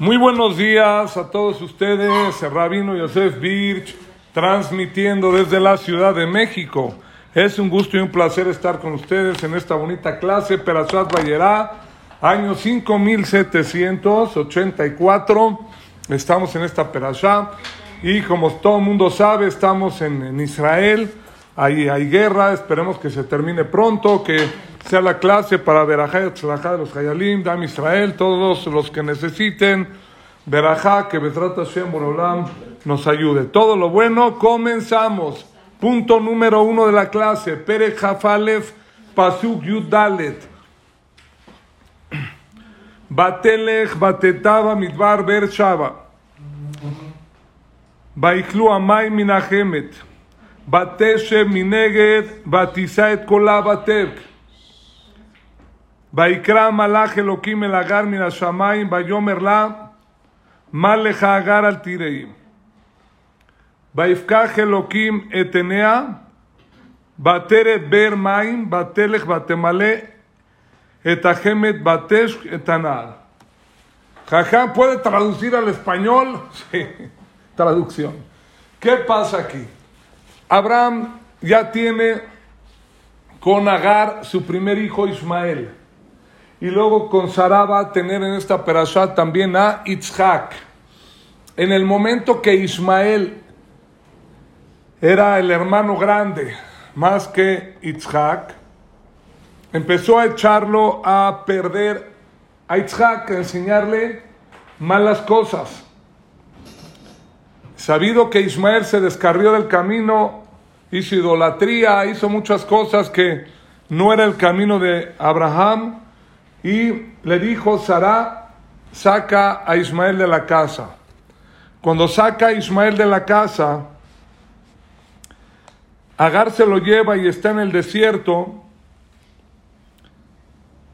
Muy buenos días a todos ustedes, Rabino Yosef Birch, transmitiendo desde la Ciudad de México. Es un gusto y un placer estar con ustedes en esta bonita clase, Perashat Bayerá, año 5784. Estamos en esta Perashá y como todo el mundo sabe, estamos en, en Israel. Hay, hay guerra, esperemos que se termine pronto, que sea la clase para Berajá y de los Hayalim, Dam Israel, todos los que necesiten, Berajá, que Betrata Hashem Borolam nos ayude. Todo lo bueno, comenzamos. Punto número uno de la clase, Pere Jafalef, Pasuk Yudalet. Batelech, Batetaba, Midbar, Ber Minahemet. Bateshe Mineged, Batisa et Kola Batek. ויקרא מלאך אלוקים אל הגר מן השמיים, ויאמר לה, מה לך הגר אל תיראי. ויפקח אלוקים את עיניה, ותרד באר מים, ותלך ותמלא את החמד, ותש את הנער. Jajá puede traducir al español. Sí, traducción. ¿Qué pasa aquí? Abraham ya tiene con Agar su primer hijo Ismael. Y luego con Sara va a tener en esta perashá también a Itzhak. En el momento que Ismael era el hermano grande, más que Itzhak, empezó a echarlo a perder a Itzhak, a enseñarle malas cosas. Sabido que Ismael se descarrió del camino, hizo idolatría, hizo muchas cosas que no era el camino de Abraham, y le dijo Sara, saca a Ismael de la casa. Cuando saca a Ismael de la casa, Agar se lo lleva y está en el desierto.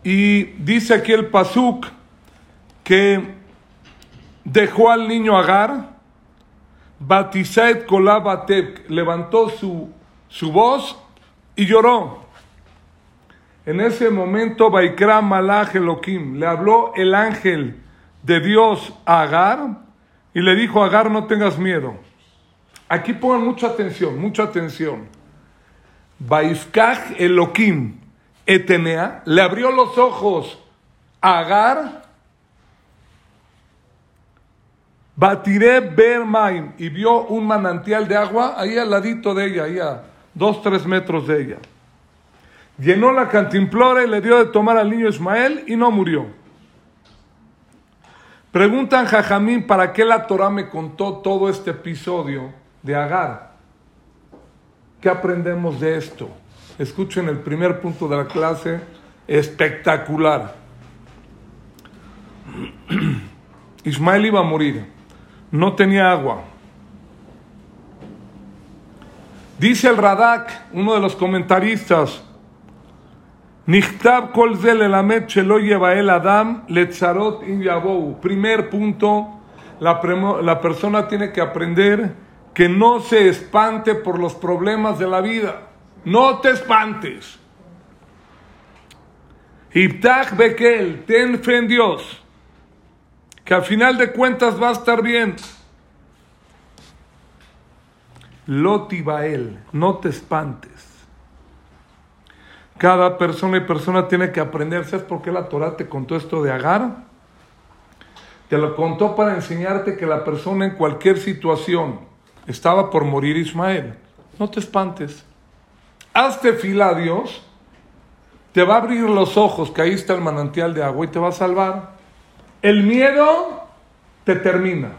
Y dice aquí el Pasuk que dejó al niño Agar, Batisaet Kolabatep, levantó su, su voz y lloró. En ese momento, Baikra Malach Elohim, le habló el ángel de Dios a Agar y le dijo, Agar, no tengas miedo. Aquí pongan mucha atención, mucha atención. Baifkach Elohim Etenea le abrió los ojos a Agar. Batiré Bermaim y vio un manantial de agua ahí al ladito de ella, ahí a dos, tres metros de ella. Llenó la cantimplora y le dio de tomar al niño Ismael y no murió. Preguntan Jajamín para qué la Torah me contó todo este episodio de Agar. ¿Qué aprendemos de esto? Escuchen el primer punto de la clase, espectacular. Ismael iba a morir, no tenía agua. Dice el Radak, uno de los comentaristas, Nichtab kol elamet shelo el adam letzarot in yabou. Primer punto, la, la persona tiene que aprender que no se espante por los problemas de la vida. No te espantes. Ibtach bekel, ten fe en Dios, que al final de cuentas va a estar bien. Lotibael, no te espantes. Cada persona y persona tiene que aprender. ¿Sabes por qué la Torah te contó esto de Agar? Te lo contó para enseñarte que la persona en cualquier situación estaba por morir Ismael. No te espantes. Hazte fila a Dios. Te va a abrir los ojos que ahí está el manantial de agua y te va a salvar. El miedo te termina.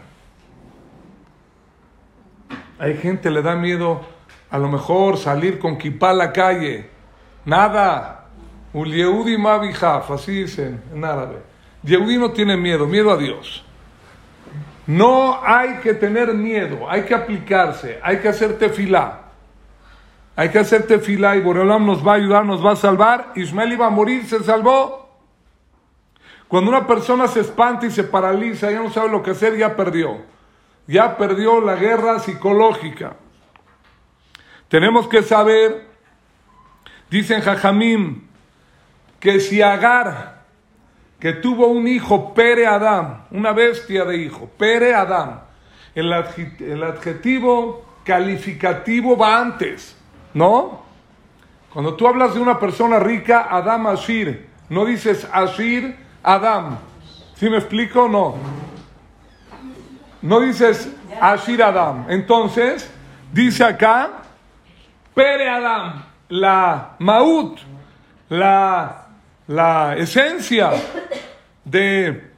Hay gente le da miedo a lo mejor salir con kipá a la calle Nada. Uliehudi Mavijaf, así dicen en árabe. Yehudi no tiene miedo, miedo a Dios. No hay que tener miedo, hay que aplicarse, hay que hacer tefilá. Hay que hacer tefilá y Boreolam nos va a ayudar, nos va a salvar. Ismael iba a morir, se salvó. Cuando una persona se espanta y se paraliza, ya no sabe lo que hacer, ya perdió. Ya perdió la guerra psicológica. Tenemos que saber Dicen Jajamim que si Agar que tuvo un hijo, Pere Adam, una bestia de hijo, Pere Adam. El, adjetivo calificativo va antes, ¿no? Cuando tú hablas de una persona rica, Adam Ashir, no dices Ashir Adam. ¿Sí me explico? No. No dices Ashir Adam. Entonces, dice acá, Pere Adam, la Maut, la, la esencia de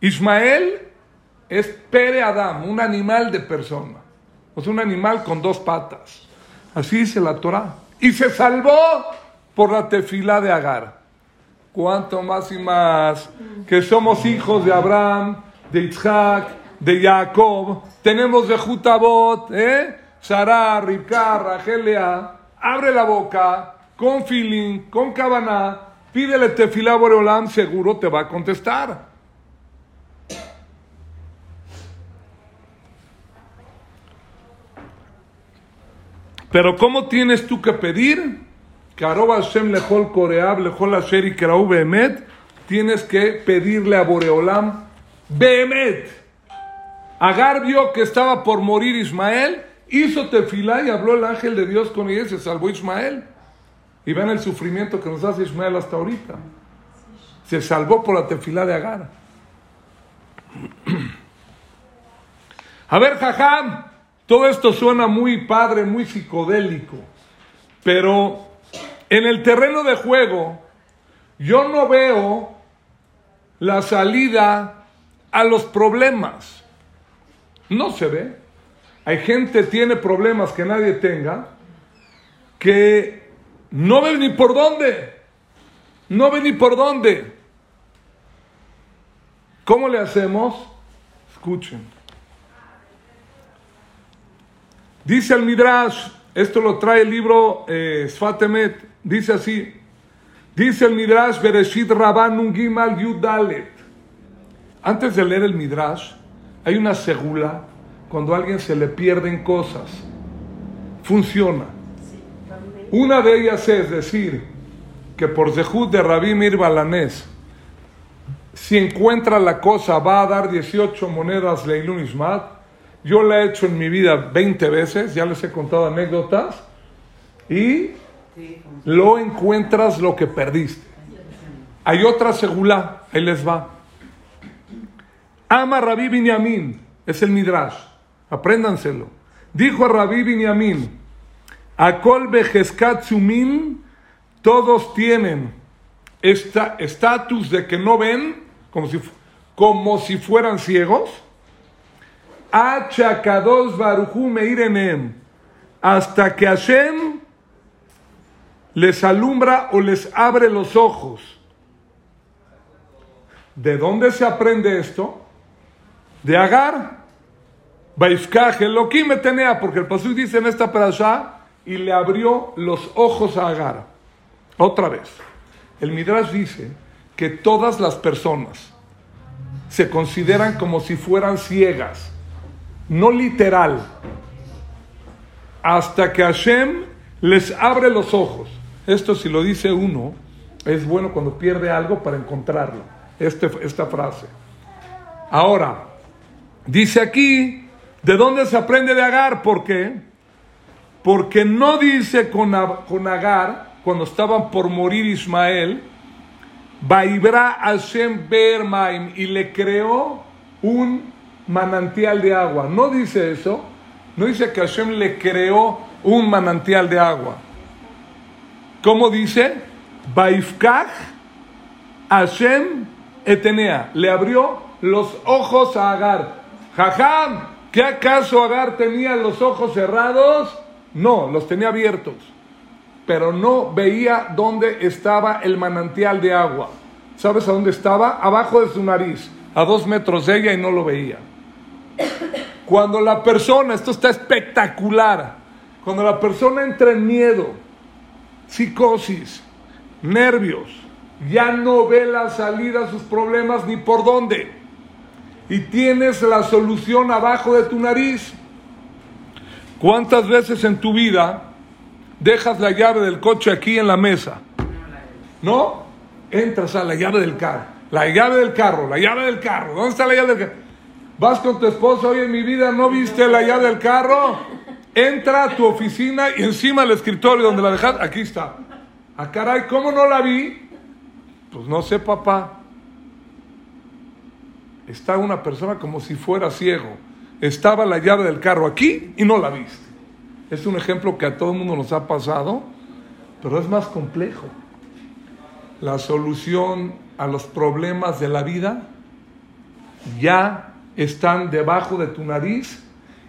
Ismael es Pere Adam, un animal de persona. O sea, un animal con dos patas. Así dice la Torah. Y se salvó por la tefila de Agar. Cuanto más y más que somos hijos de Abraham, de Isaac, de Jacob, tenemos de Jutabot, ¿eh? Sarah, Ribka, Ragelia, abre la boca, con feeling, con cabana, pídele tefilá Boreolam, seguro te va a contestar. Pero ¿cómo tienes tú que pedir? Hashem lejol koreab, lejol asher y behemet. Tienes que pedirle a Boreolam behemet. Agar vio que estaba por morir Ismael, hizo tefilá y habló el ángel de Dios con ella y se salvó Ismael. Y ven el sufrimiento que nos hace Ismael hasta ahorita. Se salvó por la tefilá de Agar. A ver, Jajam, todo esto suena muy padre, muy psicodélico, pero en el terreno de juego yo no veo la salida a los problemas. No se ve. Hay gente tiene problemas que nadie tenga, que no ve ni por dónde. No ve ni por dónde. ¿Cómo le hacemos? Escuchen. Dice el Midrash, esto lo trae el libro eh, Sfatemet, dice así, dice el Midrash Bereshit Rabban Gimal Yudalet. Antes de leer el Midrash, hay una segula cuando a alguien se le pierden cosas. Funciona. Una de ellas es decir que por Zehut de Rabbi Mir Balanés, si encuentra la cosa va a dar 18 monedas Leilun Ismat, yo la he hecho en mi vida 20 veces, ya les he contado anécdotas, y lo encuentras lo que perdiste. Hay otra segula, ahí les va. Ama Rabí Binyamin, es el Midrash, apréndanselo. Dijo a Rabí Binyamin, Akol Bejeskat todos tienen estatus de que no ven, como si, como si fueran ciegos hasta que Hashem les alumbra o les abre los ojos. ¿De dónde se aprende esto? De Agar. Baifkaj, me tenía, porque el pasú dice en esta parasha, y le abrió los ojos a Agar. Otra vez. El Midrash dice que todas las personas se consideran como si fueran ciegas no literal, hasta que Hashem les abre los ojos. Esto si lo dice uno, es bueno cuando pierde algo para encontrarlo. Este, esta frase. Ahora, dice aquí, ¿de dónde se aprende de Agar? ¿Por qué? Porque no dice con, con Agar, cuando estaban por morir Ismael, Baibra Hashem Bermaim, y le creó un manantial de agua. No dice eso. No dice que Hashem le creó un manantial de agua. ¿Cómo dice? Baifkach Hashem etenea. Le abrió los ojos a Agar. Jajam, ¿qué acaso Agar tenía los ojos cerrados? No, los tenía abiertos. Pero no veía dónde estaba el manantial de agua. ¿Sabes a dónde estaba? Abajo de su nariz, a dos metros de ella y no lo veía. Cuando la persona, esto está espectacular, cuando la persona entra en miedo, psicosis, nervios, ya no ve la salida a sus problemas ni por dónde. Y tienes la solución abajo de tu nariz. ¿Cuántas veces en tu vida dejas la llave del coche aquí en la mesa? ¿No? Entras a la llave del carro La llave del carro, la llave del carro. ¿Dónde está la llave del carro? Vas con tu esposa, oye, en mi vida no viste la llave del carro. Entra a tu oficina y encima del escritorio donde la dejaste, aquí está. Ah, caray, ¿cómo no la vi? Pues no sé, papá. Está una persona como si fuera ciego. Estaba la llave del carro aquí y no la viste. Es un ejemplo que a todo el mundo nos ha pasado, pero es más complejo. La solución a los problemas de la vida ya están debajo de tu nariz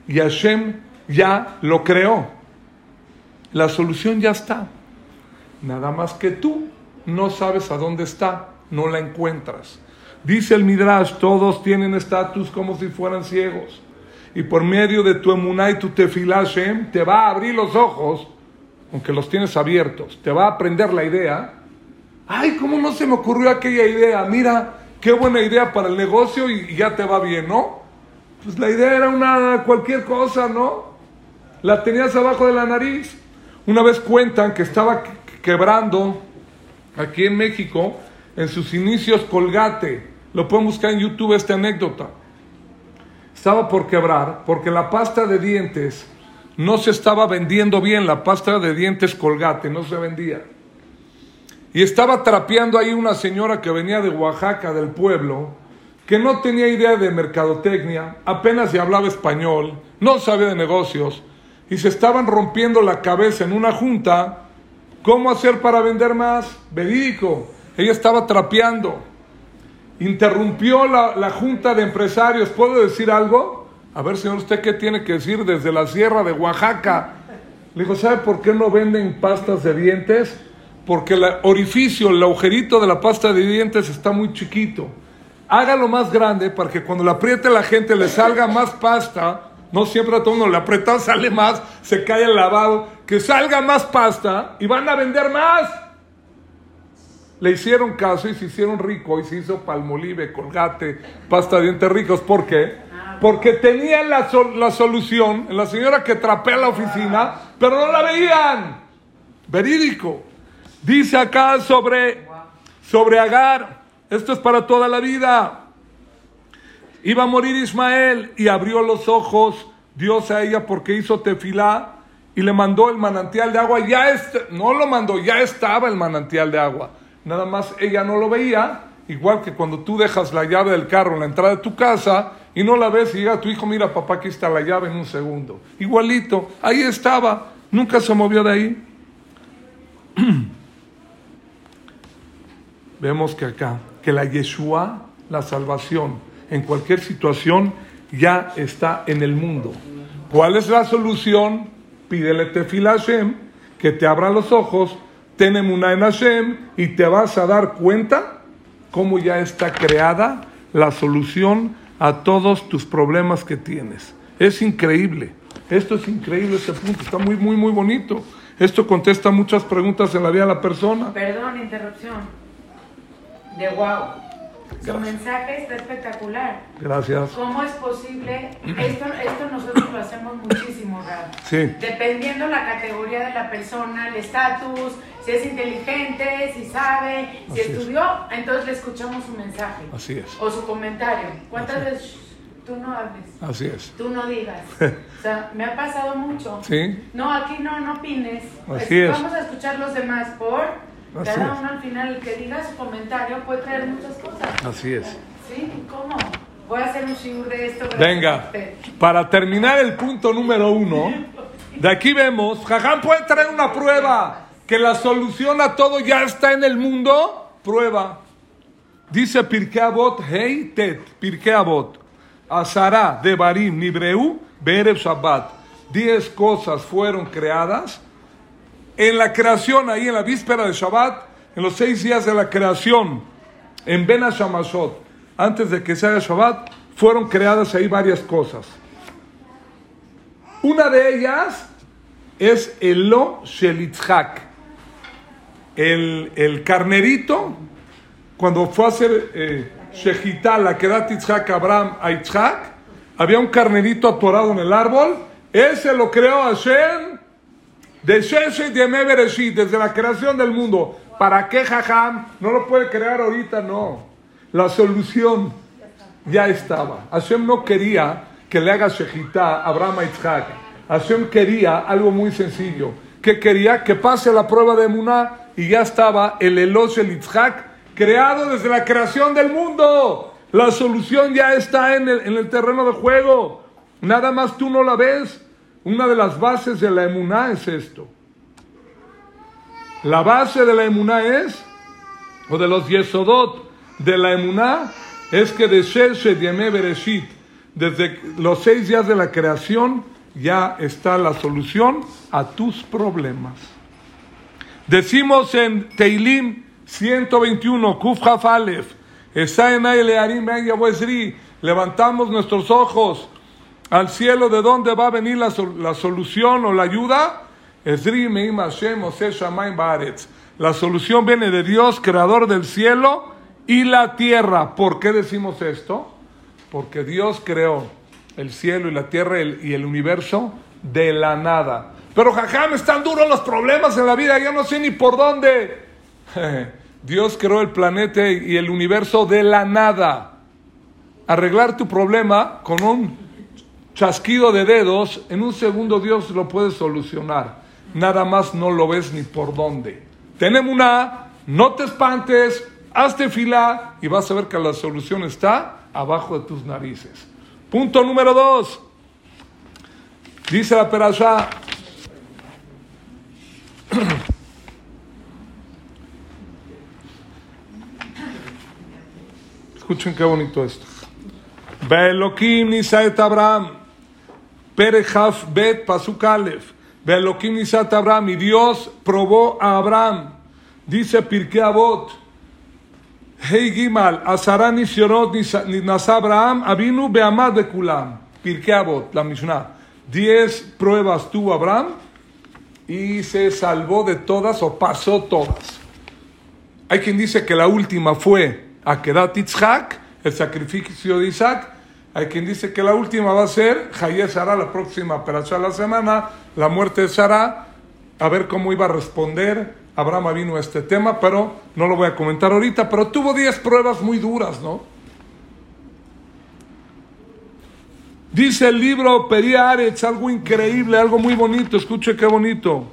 y Hashem ya lo creó. La solución ya está. Nada más que tú no sabes a dónde está, no la encuentras. Dice el Midrash, todos tienen estatus como si fueran ciegos. Y por medio de tu emuná y tu tefilá, te va a abrir los ojos, aunque los tienes abiertos, te va a aprender la idea. Ay, ¿cómo no se me ocurrió aquella idea? Mira, qué buena idea para el negocio y, ya te va bien, ¿no? Pues la idea era una cualquier cosa, ¿no? La tenías abajo de la nariz. Una vez cuentan que estaba quebrando aquí en México, en sus inicios Colgate. Lo pueden buscar en YouTube esta anécdota. Estaba por quebrar porque la pasta de dientes no se estaba vendiendo bien, la pasta de dientes Colgate no se vendía. Y estaba trapeando ahí una señora que venía de Oaxaca, del pueblo, que no tenía idea de mercadotecnia, apenas se hablaba español, no sabía de negocios, y se estaban rompiendo la cabeza en una junta cómo hacer para vender más. Verídico, ella estaba trapeando, interrumpió la, la junta de empresarios, ¿puedo decir algo? A ver, señor, ¿usted qué tiene que decir desde la sierra de Oaxaca? Le dijo, ¿sabe por qué no venden pastas de dientes? porque el orificio, el agujerito de la pasta de dientes está muy chiquito. Hágalo más grande para que cuando le apriete la gente le salga más pasta. No siempre a todo mundo le aprieta, sale más, se cae el lavado. Que salga más pasta y van a vender más. Le hicieron caso y se hicieron rico y se hizo palmolive, colgate, pasta de dientes ricos. ¿Por qué? Porque tenían la, la solución, la señora que trapea la oficina, pero no la veían. Verídico. Dice acá sobre, sobre Agar, esto es para toda la vida. Iba a morir Ismael y abrió los ojos Dios a ella porque hizo tefilá y le mandó el manantial de agua. Ya este, no lo mandó, ya estaba el manantial de agua. Nada más ella no lo veía, igual que cuando tú dejas la llave del carro en la entrada de tu casa y no la ves y llega tu hijo, mira papá, aquí está la llave en un segundo. Igualito, ahí estaba, nunca se movió de ahí. vemos que acá, que la Yeshua, la salvación, en cualquier situación, ya está en el mundo. ¿Cuál es la solución? Pídele tefil a Hashem, que te abra los ojos, tenemos una en Hashem, y te vas a dar cuenta cómo ya está creada la solución a todos tus problemas que tienes. Es increíble. Esto es increíble, este punto. Está muy, muy, muy bonito. Esto contesta muchas preguntas en la vida de la persona. Perdón, interrupción de wow. Su mensaje está espectacular. Gracias. ¿Cómo es posible? Esto, esto hacemos muchísimo, Rab. Sí. Dependiendo la categoría de la persona, el estatus, si es inteligente, si sabe, si estudió, entonces le escuchamos su mensaje. Así es. O su comentario. ¿Cuántas veces tú no hables? Así es. Tú no digas. o sea, me ha pasado mucho. Sí. No, aquí no, no opines. Así es. Vamos a escuchar los demás por cada uno al final, el que diga su comentario puede traer muchas cosas. Así es. Sí, ¿cómo? Voy a hacer un shiur de esto. Venga, para terminar el punto número uno, de aquí vemos, Jajam puede traer una prueba, que la solución a todo ya está en el mundo, prueba. Dice Pirkei Avot, Hey Tet, Pirkei Avot, Azara, Devarim, Nibreu, Berev Shabbat. Diez cosas fueron creadas en la creación, ahí en la víspera de Shabbat, en los seis días de la creación, en Ben Hashamashot, antes de que se haga Shabbat, fueron creadas ahí varias cosas. Una de ellas es el Lo Shelitzhak, el, el carnerito, cuando fue a hacer eh, la que da Titzhak Abraham a Itzhak, había un carnerito atorado en el árbol, ese lo creó Hashem de Sheshet Yemé Bereshit, desde la creación del mundo. ¿Para qué Jajam? No lo puede crear ahorita, no. La solución ya estaba. Hashem no quería que le haga shejitá a Abraham a Isaac. Hashem quería algo muy sencillo. Que quería que pase la prueba de Muná y ya estaba el Elosh el Isaac creado desde la creación del mundo. La solución ya está en el, en el terreno de juego. Nada más tú no la ves. Una de las bases de la emuná es esto. La base de la emuná es, o de los yesodot de la emuná, es que de Sheshet Yemé Bereshit, desde los seis días de la creación, ya está la solución a tus problemas. Decimos en Teilim 121, Kuf Hafalef, levantamos nuestros ojos al cielo, ¿de dónde va a venir la, la solución o la ayuda? La solución viene de Dios, creador del cielo y la tierra. ¿Por qué decimos esto? Porque Dios creó el cielo y la tierra y el universo de la nada. Pero jajam, están duros los problemas en la vida, yo no sé ni por dónde. Dios creó el planeta y el universo de la nada. Arreglar tu problema con un chasquido de dedos, en un segundo Dios lo puede solucionar. Nada más no lo ves ni por dónde. Tenemos una, no te espantes, hazte fila y vas a ver que la solución está abajo de tus narices. Punto número dos. Dice la perasha. Escuchen qué bonito esto. Belokim Nisaet Abraham. Perejaf Bet Pasuk Nisat Abraham. Y Dios probó a Abraham. Dice Pirkei Avot. Hey Gimal. Asara Nisyorot Nasa Abraham. Avinu Beamad de Kulam. Pirkei. La Mishnah. Diez pruebas tuvo Abraham. Y se salvó de todas o pasó todas. Hay quien dice que la última fue Akedat Yitzhak, el sacrificio de Isaac, hay quien dice que la última va a ser Jayé Sara, la próxima operación de la semana, la muerte de Sara, a ver cómo iba a responder Abraham vino a este tema, pero no lo voy a comentar ahorita, pero tuvo 10 pruebas muy duras, ¿no? Dice el libro Periaretz, algo increíble, algo muy bonito, escuche qué bonito.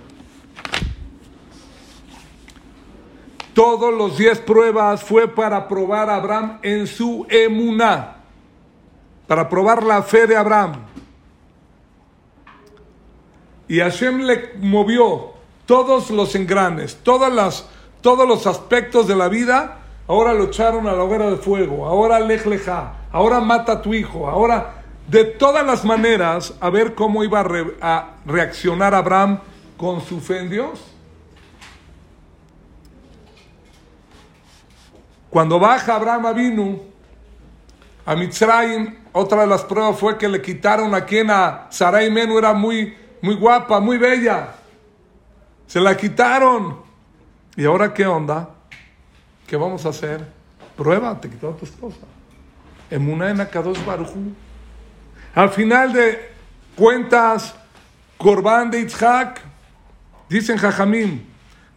Todos los 10 pruebas fue para probar a Abraham en su emuná para probar la fe de Abraham. Y Hashem le movió todos los engranes, todas las, todos los aspectos de la vida. Ahora lo echaron a la hoguera de fuego, ahora lej ahora mata a tu hijo, ahora de todas las maneras a ver cómo iba a, reaccionar Abraham con su fe en Dios. Cuando baja Abraham vino a Mitzrayim, otra de las pruebas fue que le quitaron a quien a Sarai Menu era muy, muy guapa, muy bella. Se la quitaron. ¿Y ahora qué onda? ¿Qué vamos a hacer? Prueba, te quitó a tu esposa. Emuná en Akadosh Baruchu. Al final de cuentas, Corban de Itzhak, dicen Jajamim,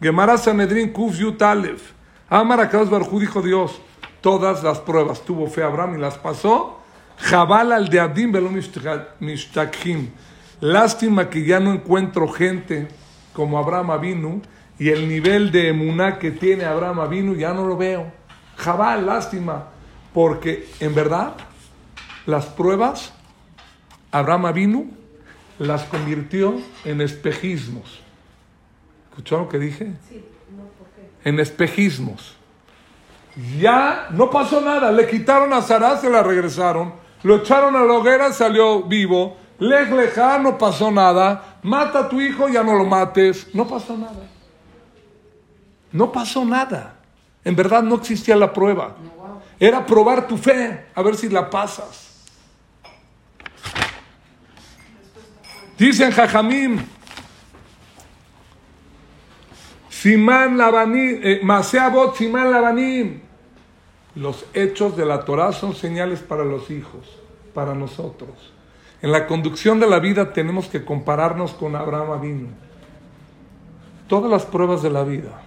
Gemara Sanedrin Kuf Yut Aleph, Amar Akadosh Baruchu dijo Dios, todas las pruebas tuvo fe Abraham y las pasó, Jabal al de Adim Lástima que ya no encuentro gente como Abraham Avinu y el nivel de emuná que tiene Abraham Avinu ya no lo veo. Jabal, lástima, porque en verdad las pruebas Abraham Avinu las convirtió en espejismos. ¿Escucharon lo que dije? Sí, no, ¿por qué? En espejismos. Ya no pasó nada, le quitaron a Sarah, se la regresaron, lo echaron a la hoguera, salió vivo. Lej no pasó nada. Mata a tu hijo, ya no lo mates. No pasó nada. No pasó nada. En verdad no existía la prueba. Era probar tu fe, a ver si la pasas. Dicen Jajamim, Simán Labanim, eh, Maseabot Simán Labanim. Los hechos de la Torah son señales para los hijos, para nosotros. En la conducción de la vida tenemos que compararnos con Abraham Avino. Todas las pruebas de la vida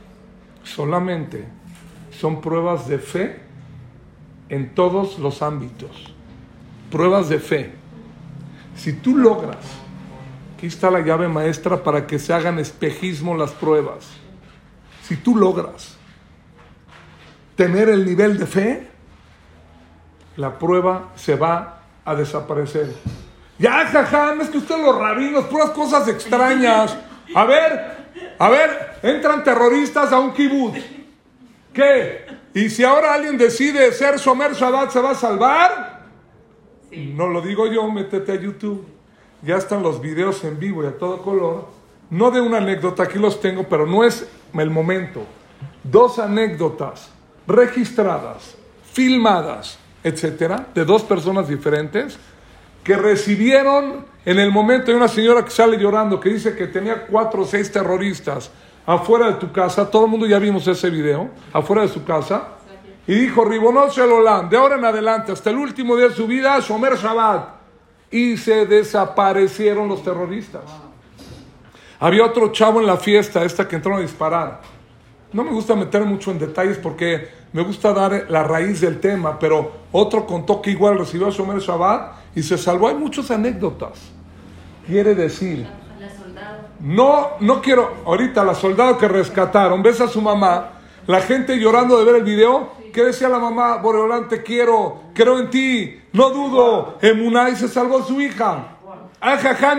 solamente son pruebas de fe en todos los ámbitos. Pruebas de fe. Si tú logras, aquí está la llave maestra para que se hagan espejismo las pruebas. Si tú logras tener el nivel de fe, la prueba se va a desaparecer. Ya, jajam, es que usted los rabinos, puras cosas extrañas. A ver, a ver, entran terroristas a un kibutz. ¿Qué? ¿Y si ahora alguien decide ser Somer Shabbat, se va a salvar? No lo digo yo, métete a YouTube. Ya están los videos en vivo y a todo color. No de una anécdota, aquí los tengo, pero no es el momento. Dos anécdotas registradas, filmadas, etcétera, de dos personas diferentes que recibieron en el momento de una señora que sale llorando, que dice que tenía cuatro o seis terroristas afuera de tu casa, todo el mundo ya vimos ese video, afuera de su casa, y dijo, Ribonot Shelolán, de ahora en adelante, hasta el último día de su vida, Shomer Shabbat, y se desaparecieron los terroristas. Había otro chavo en la fiesta, esta que entró a disparar. No me gusta meter mucho en detalles porque me gusta dar la raíz del tema, pero otro contó que igual recibió a Shomer Shabbat y se salvó. Hay muchas anécdotas. Quiere decir, no, no quiero, ahorita la soldado que rescataron, ves a su mamá, la gente llorando de ver el video, ¿qué decía la mamá? Boreolán, te quiero, creo en ti, no dudo, Emunay se salvó su hija.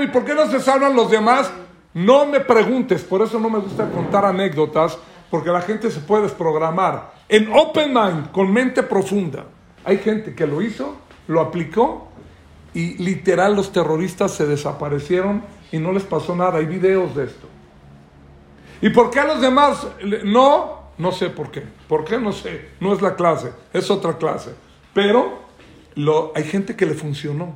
¿y por qué no se salvan los demás? No me preguntes, por eso no me gusta contar anécdotas, porque la gente se puede desprogramar. En open mind, con mente profunda. Hay gente que lo hizo, lo aplicó y literal los terroristas se desaparecieron y no les pasó nada. Hay videos de esto. ¿Y por qué a los demás no? No sé por qué. ¿Por qué? No sé. No es la clase, es otra clase. Pero hay gente que le funcionó.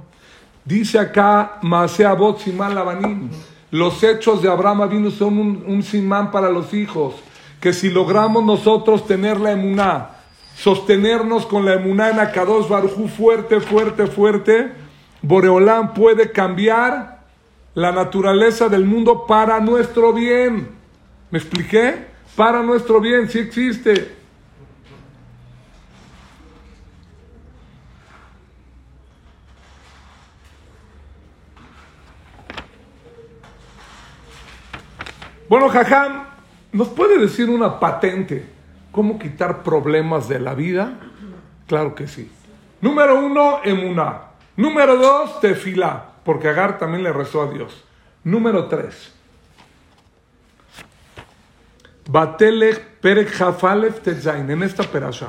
Dice acá Masea Simán Los hechos de Abraham vino son un, simán para los hijos que si logramos nosotros tener la emuná, sostenernos con la emuná en Akados Barjú fuerte, fuerte, fuerte, Boreolán puede cambiar la naturaleza del mundo para nuestro bien. ¿Me expliqué? Para nuestro bien, si existe. Bueno, Jajam, ¿Nos puede decir una patente cómo quitar problemas de la vida? Claro que sí. Número uno, emuná. Número dos, tefilá, porque Agar también le rezó a Dios. Número tres, Batelech perek hafalef tezain, en esta perasha.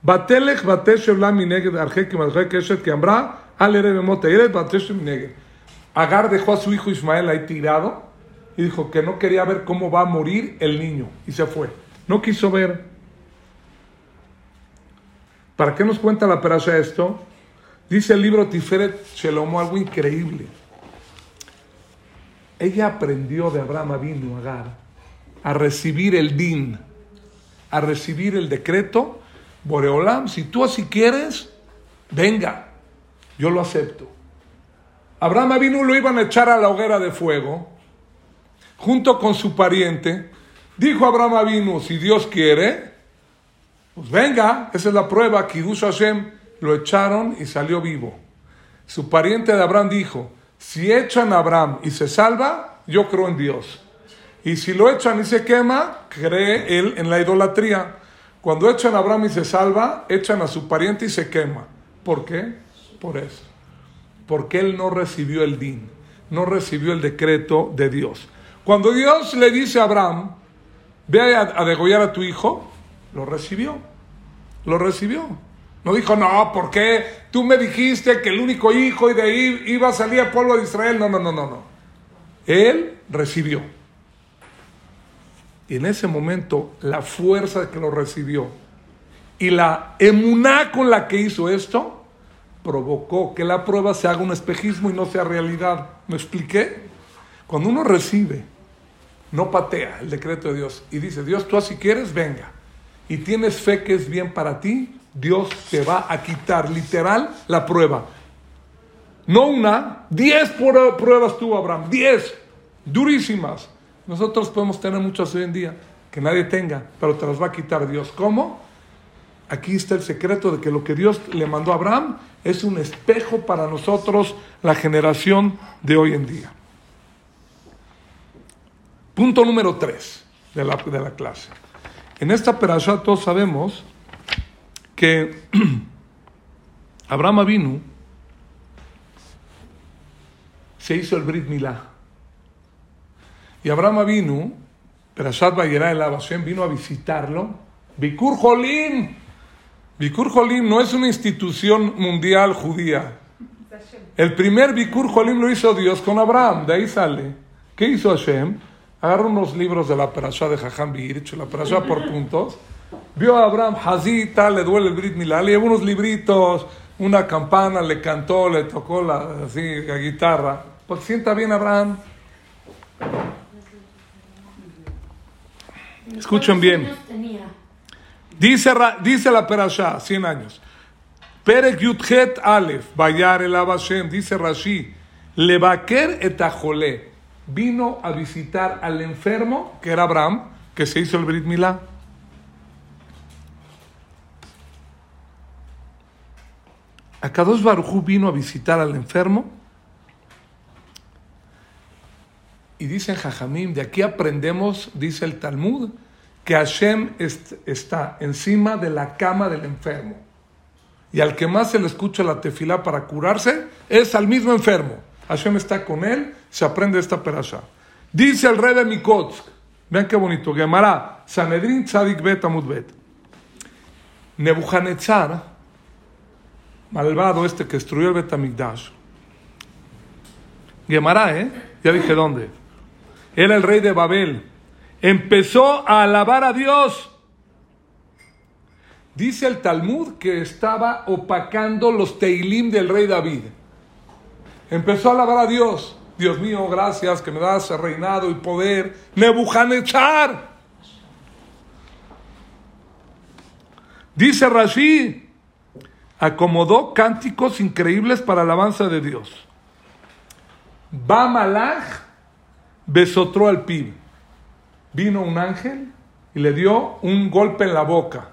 Batelech batesh evlam mineged arjek y eshet que ambra al erebe moteiret batesh mineged. Agar dejó a su hijo Ismael ahí tirado y dijo que no quería ver cómo va a morir el niño y se fue. No quiso ver. ¿Para qué nos cuenta la perasha esto? Dice el libro Tiferet Shelomo algo increíble. Ella aprendió de Abraham Avinu Agar a recibir el din, a recibir el decreto. Boreolam, si tú así quieres, venga, yo lo acepto. Abraham Avinu lo iban a echar a la hoguera de fuego junto con su pariente, dijo Abraham Avinu, si Dios quiere, pues venga, esa es la prueba, Kidush Hashem, lo echaron y salió vivo. Su pariente de Abraham dijo, si echan a Abraham y se salva, yo creo en Dios. Y si lo echan y se quema, cree él en la idolatría. Cuando echan a Abraham y se salva, echan a su pariente y se quema. ¿Por qué? Por eso. Porque él no recibió el din, no recibió el decreto de Dios. Cuando Dios le dice a Abraham, ve a, degollar a tu hijo, lo recibió. Lo recibió. No dijo, no, ¿por qué? Tú me dijiste que el único hijo y de ahí iba a salir al pueblo de Israel. No, no, no, no, no. Él recibió. Y en ese momento, la fuerza que lo recibió y la emuná con la que hizo esto, provocó que la prueba se haga un espejismo y no sea realidad. ¿Me expliqué? Cuando uno recibe no patea el decreto de Dios y dice, Dios, tú así quieres, venga. Y tienes fe que es bien para ti, Dios te va a quitar literal la prueba. No una, diez pruebas tuvo Abraham, diez, durísimas. Nosotros podemos tener muchas hoy en día, que nadie tenga, pero te las va a quitar Dios. ¿Cómo? Aquí está el secreto de que lo que Dios le mandó a Abraham es un espejo para nosotros, la generación de hoy en día. Punto número 3 de la, de la clase. En esta perashá todos sabemos que Abraham vino, se hizo el Brit Milá. Y Abraham vino, Perashat Vayera el Abashem, vino a visitarlo. Bikur Jolim. Bikur Jolim no es una institución mundial judía. El primer Bikur Jolim lo hizo Dios con Abraham, de ahí sale. ¿Qué hizo Hashem? Agarró unos libros de la Perashá de Jajam Birch, la Perashá por puntos. Vio a Abraham, Hazita, le duele el Brit Milá, le llevó unos libritos, una campana, le cantó, le tocó la, así, la guitarra. Pues sienta bien Abraham. Escuchen bien. Dice, dice la Perashá, 100 años. Perek Yudhet Aleph, Bayar el Abashem, dice Rashi, Levaker et Vino a visitar al enfermo, que era Abraham, que se hizo el Brit Milá. Akadosh Barujú vino a visitar al enfermo y dicen Jajamim, de aquí aprendemos, dice el Talmud, que Hashem está encima de la cama del enfermo. Y al que más se le escucha la tefilá para curarse es al mismo enfermo. Hashem está con él, se aprende esta perasha. Dice el rey de Mikotsk, vean qué bonito, Gemara, Sanedrin Tzadik Bet Amud Bet. Nebuchadnezzar, malvado este que destruyó el Betamigdash. Gemara, ¿eh? Ya dije dónde. Era el rey de Babel. Empezó a alabar a Dios. Dice el Talmud que estaba opacando los teilim del rey David. Empezó a alabar a Dios. Dios mío, gracias que me das reinado y poder. Nebuchadnezzar. Dice Rashi, acomodó cánticos increíbles para alabanza de Dios. Bamalach besotro al pib. Vino un ángel y le dio un golpe en la boca.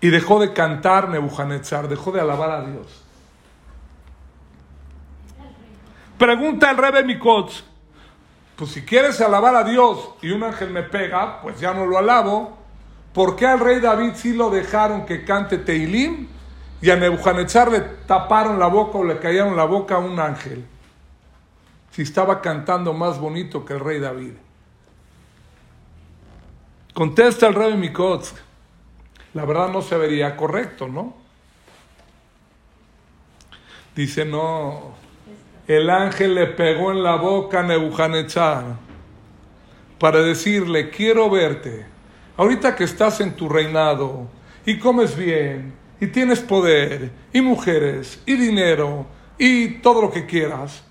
Y dejó de cantar Nebuchadnezzar, dejó de alabar a Dios. Pregunta el rey Mikotz, pues si quieres alabar a Dios y un ángel me pega, pues ya no lo alabo. ¿Por qué al rey David sí lo dejaron que cante Teilim y a Nebuchadnezzar le taparon la boca o le cayeron la boca a un ángel. Si estaba cantando más bonito que el rey David. Contesta el rey Mikotsk. La verdad no se vería correcto, ¿no? Dice, no. El ángel le pegó en la boca a Nebuchadnezzar para decirle, quiero verte. Ahorita que estás en tu reinado y comes bien y tienes poder, y mujeres, y dinero, y todo lo que quieras,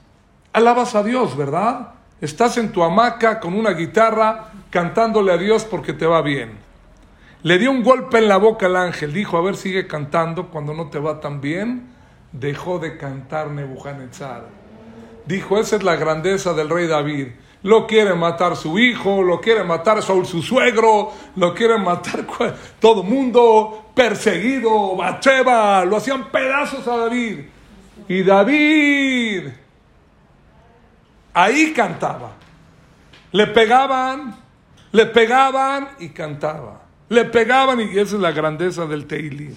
alabas a Dios, ¿verdad? Estás en tu hamaca con una guitarra cantándole a Dios porque te va bien. Le dio un golpe en la boca al ángel, dijo, a ver, sigue cantando cuando no te va tan bien. Dejó de cantar Nebuchadnezzar. Dijo, esa es la grandeza del rey David. Lo quiere matar su hijo, lo quiere matar Saúl su suegro, lo quiere matar todo mundo, perseguido, Bacheva, lo hacían pedazos a David. Y David ahí cantaba. Le pegaban, le pegaban y cantaba. Le pegaban y esa es la grandeza del Teilim.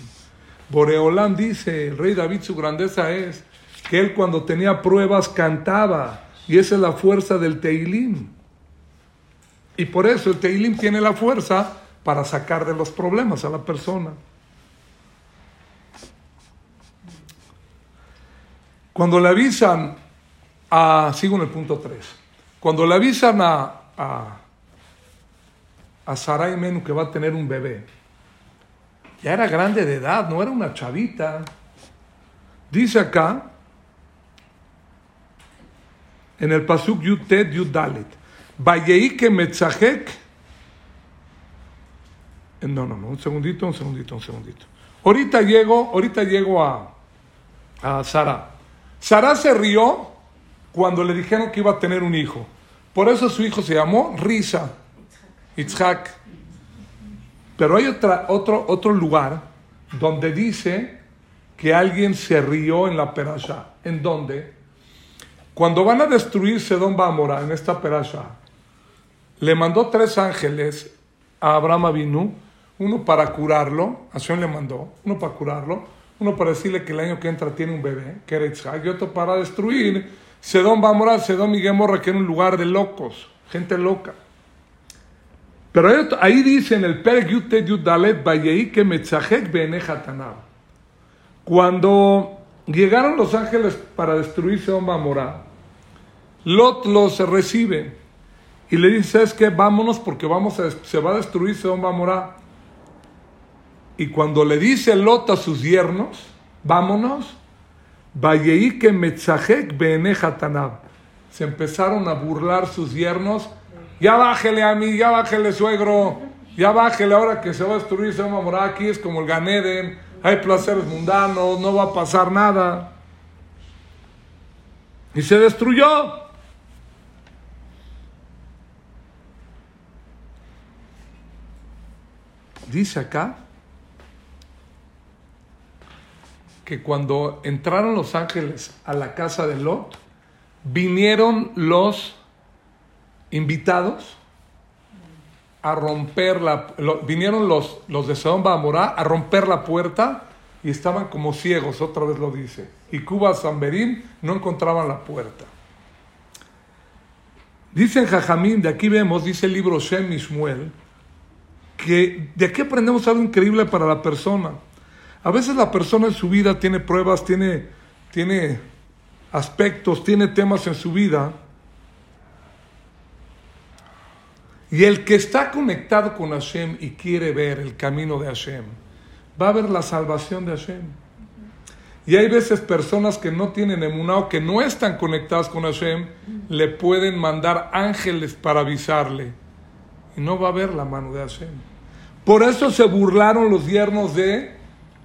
Boreolán dice, el rey David su grandeza es que él cuando tenía pruebas cantaba y esa es la fuerza del Teilim. Y por eso el Teilim tiene la fuerza para sacar de los problemas a la persona. Cuando le avisan a, sigo en el punto 3, cuando le avisan a, a, Sarai Menu que va a tener un bebé, ya era grande de edad, no era una chavita. Dice acá en el Pasuk Yutet Yudalet. que Metzahek. No, no, no, un segundito, un segundito, un segundito. Ahorita llego, ahorita llego a, a Sara. Sara se rió cuando le dijeron que iba a tener un hijo. Por eso su hijo se llamó Risa, Itzhak. Pero hay otra, otro, otro lugar donde dice que alguien se rió en la perasha. ¿En dónde? Cuando van a destruir Sedón Bamora en esta perasha, le mandó tres ángeles a Abraham Avinu, uno para curarlo, Hashem le mandó, uno para curarlo, uno para decirle que el año que entra tiene un bebé, que era y otro para destruir Sedón Bamora, Sedón y Gemorra, que era un lugar de locos, gente loca. Pero ahí dice en el Perek Yutet Yudalet que. Cuando llegaron los ángeles para destruir Sedón Bamora, Lot los recibe y le dice, es que vámonos porque vamos se va a destruir Sedón Bamora. Y cuando le dice Lot a sus yernos, vámonos, que Benejatanab. Se empezaron a burlar sus yernos ya bájele a mí, ya bájele suegro, ya bájele ahora que se va a destruir, se va aquí, es como el Ganeden, hay placeres mundanos, no va a pasar nada. Y se destruyó. Dice acá que cuando entraron los ángeles a la casa de Lot, vinieron los invitados a romper la... vinieron los, los de Sodom Bamorá a romper la puerta y estaban como ciegos, otra vez lo dice. Y Cuba Zamberín no encontraban la puerta. Dice Jajamín, de aquí vemos, dice el libro Shem Ishmuel, que de aquí aprendemos algo increíble para la persona. A veces la persona en su vida tiene pruebas, tiene, tiene aspectos, tiene temas en su vida Y el que está conectado con Hashem y quiere ver el camino de Hashem, va a ver la salvación de Hashem. Y hay veces personas que no tienen emunao, que no están conectadas con Hashem, le pueden mandar ángeles para avisarle. Y no va a ver la mano de Hashem. Por eso se burlaron los yernos de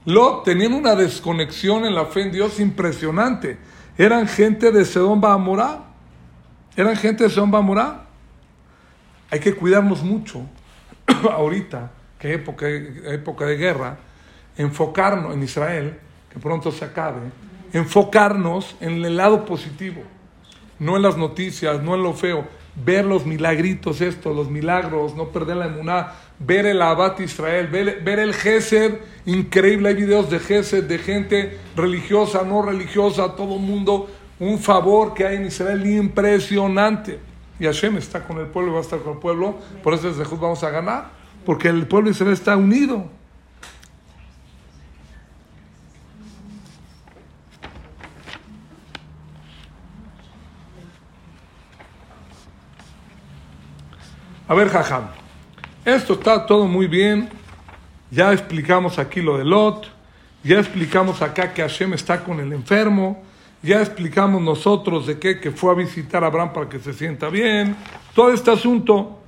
Lot. Tenían una desconexión en la fe en Dios impresionante. Eran gente de Sedón Bamorá. Eran gente de Sedón. Hay que cuidarnos mucho ahorita, que época, época de guerra, enfocarnos en Israel, que pronto se acabe, enfocarnos en el lado positivo, no en las noticias, no en lo feo, ver los milagritos estos, los milagros, no perder la emuná, ver el Abad Israel, ver, el Gesed, increíble, hay videos de Gesed, de gente religiosa, no religiosa, todo mundo, un favor que hay en Israel impresionante. Y Hashem está con el pueblo va a estar con el pueblo. Por eso desde Jud vamos a ganar. Porque el pueblo de Israel está unido. A ver, Jajam. Esto está todo muy bien. Ya explicamos aquí lo de Lot. Ya explicamos acá que Hashem está con el enfermo. Ya explicamos nosotros de qué, que fue a visitar a Abraham para que se sienta bien, todo este asunto.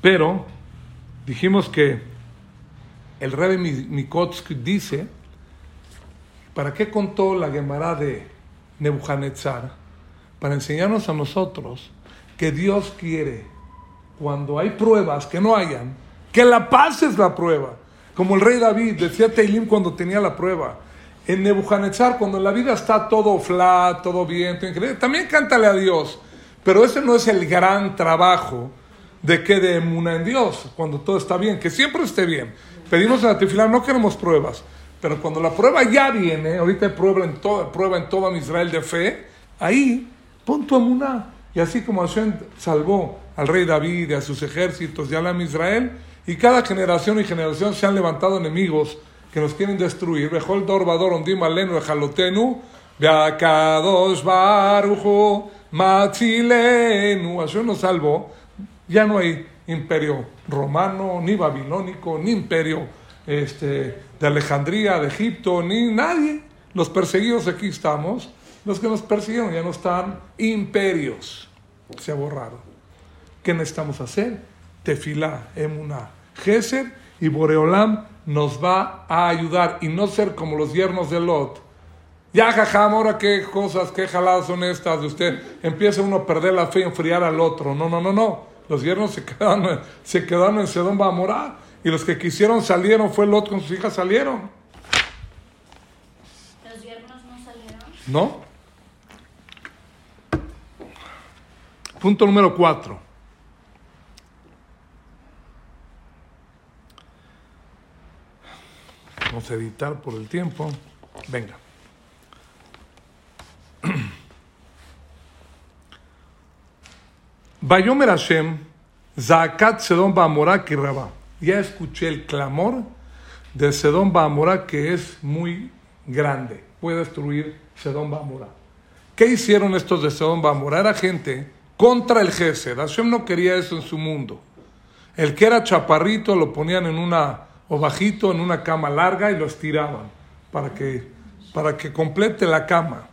Pero dijimos que el rey Mikotsk dice, ¿para qué contó la Gemara de Nebuchadnezzar? Para enseñarnos a nosotros que Dios quiere, cuando hay pruebas que no hayan, que la paz es la prueba. Como el rey David decía Teilim cuando tenía la prueba en Nebuchadnezzar, cuando en la vida está todo flat, todo bien, también cántale a Dios. Pero ese no es el gran trabajo de que de emuna en Dios, cuando todo está bien, que siempre esté bien. Pedimos a la tefilá, no queremos pruebas, pero cuando la prueba ya viene, ahorita hay prueba en toda, prueba en toda Israel de fe, ahí pon tu emuná. Y así como Hashem salvó al rey David y a sus ejércitos y a la Israel, y cada generación y generación se han levantado enemigos que nos quieren destruir. Bejol dor vador ondim alenu ejalotenu, beakadosh barujo matzilenu. Hashem nos salvó. Ya no hay imperio romano, ni babilónico, ni imperio este, de Alejandría, de Egipto, ni nadie. Los perseguidos aquí estamos. Los que nos persiguieron ya no están imperios. Se ha borrado. ¿Qué necesitamos hacer? Tefilá, emuná, Geser y Boreolam nos va a ayudar y no ser como los yernos de Lot. Ya, jajam, ahora qué cosas, qué jaladas son estas de usted. Empieza uno a perder la fe y enfriar al otro. No, no, no, no. Los yernos se quedaron, se quedaron en Sedón Bamorá. Y los que quisieron salieron, fue Lot con sus hijas salieron. ¿Los yernos no salieron? ¿No? Punto número cuatro. Vamos a editar por el tiempo. Venga. Bayomer Hashem, Zaakat Sedón Bamorá Kirrabá. Ya escuché el clamor de Sedón Bamorá que es muy grande. Puede destruir Sedón Bamorá. ¿Qué hicieron estos de Sedón Bamorá? Era gente contra el Gesed. Hashem no quería eso en su mundo. El que era chaparrito lo ponían en una, o bajito, en una cama larga y lo estiraban para que, para que complete la cama.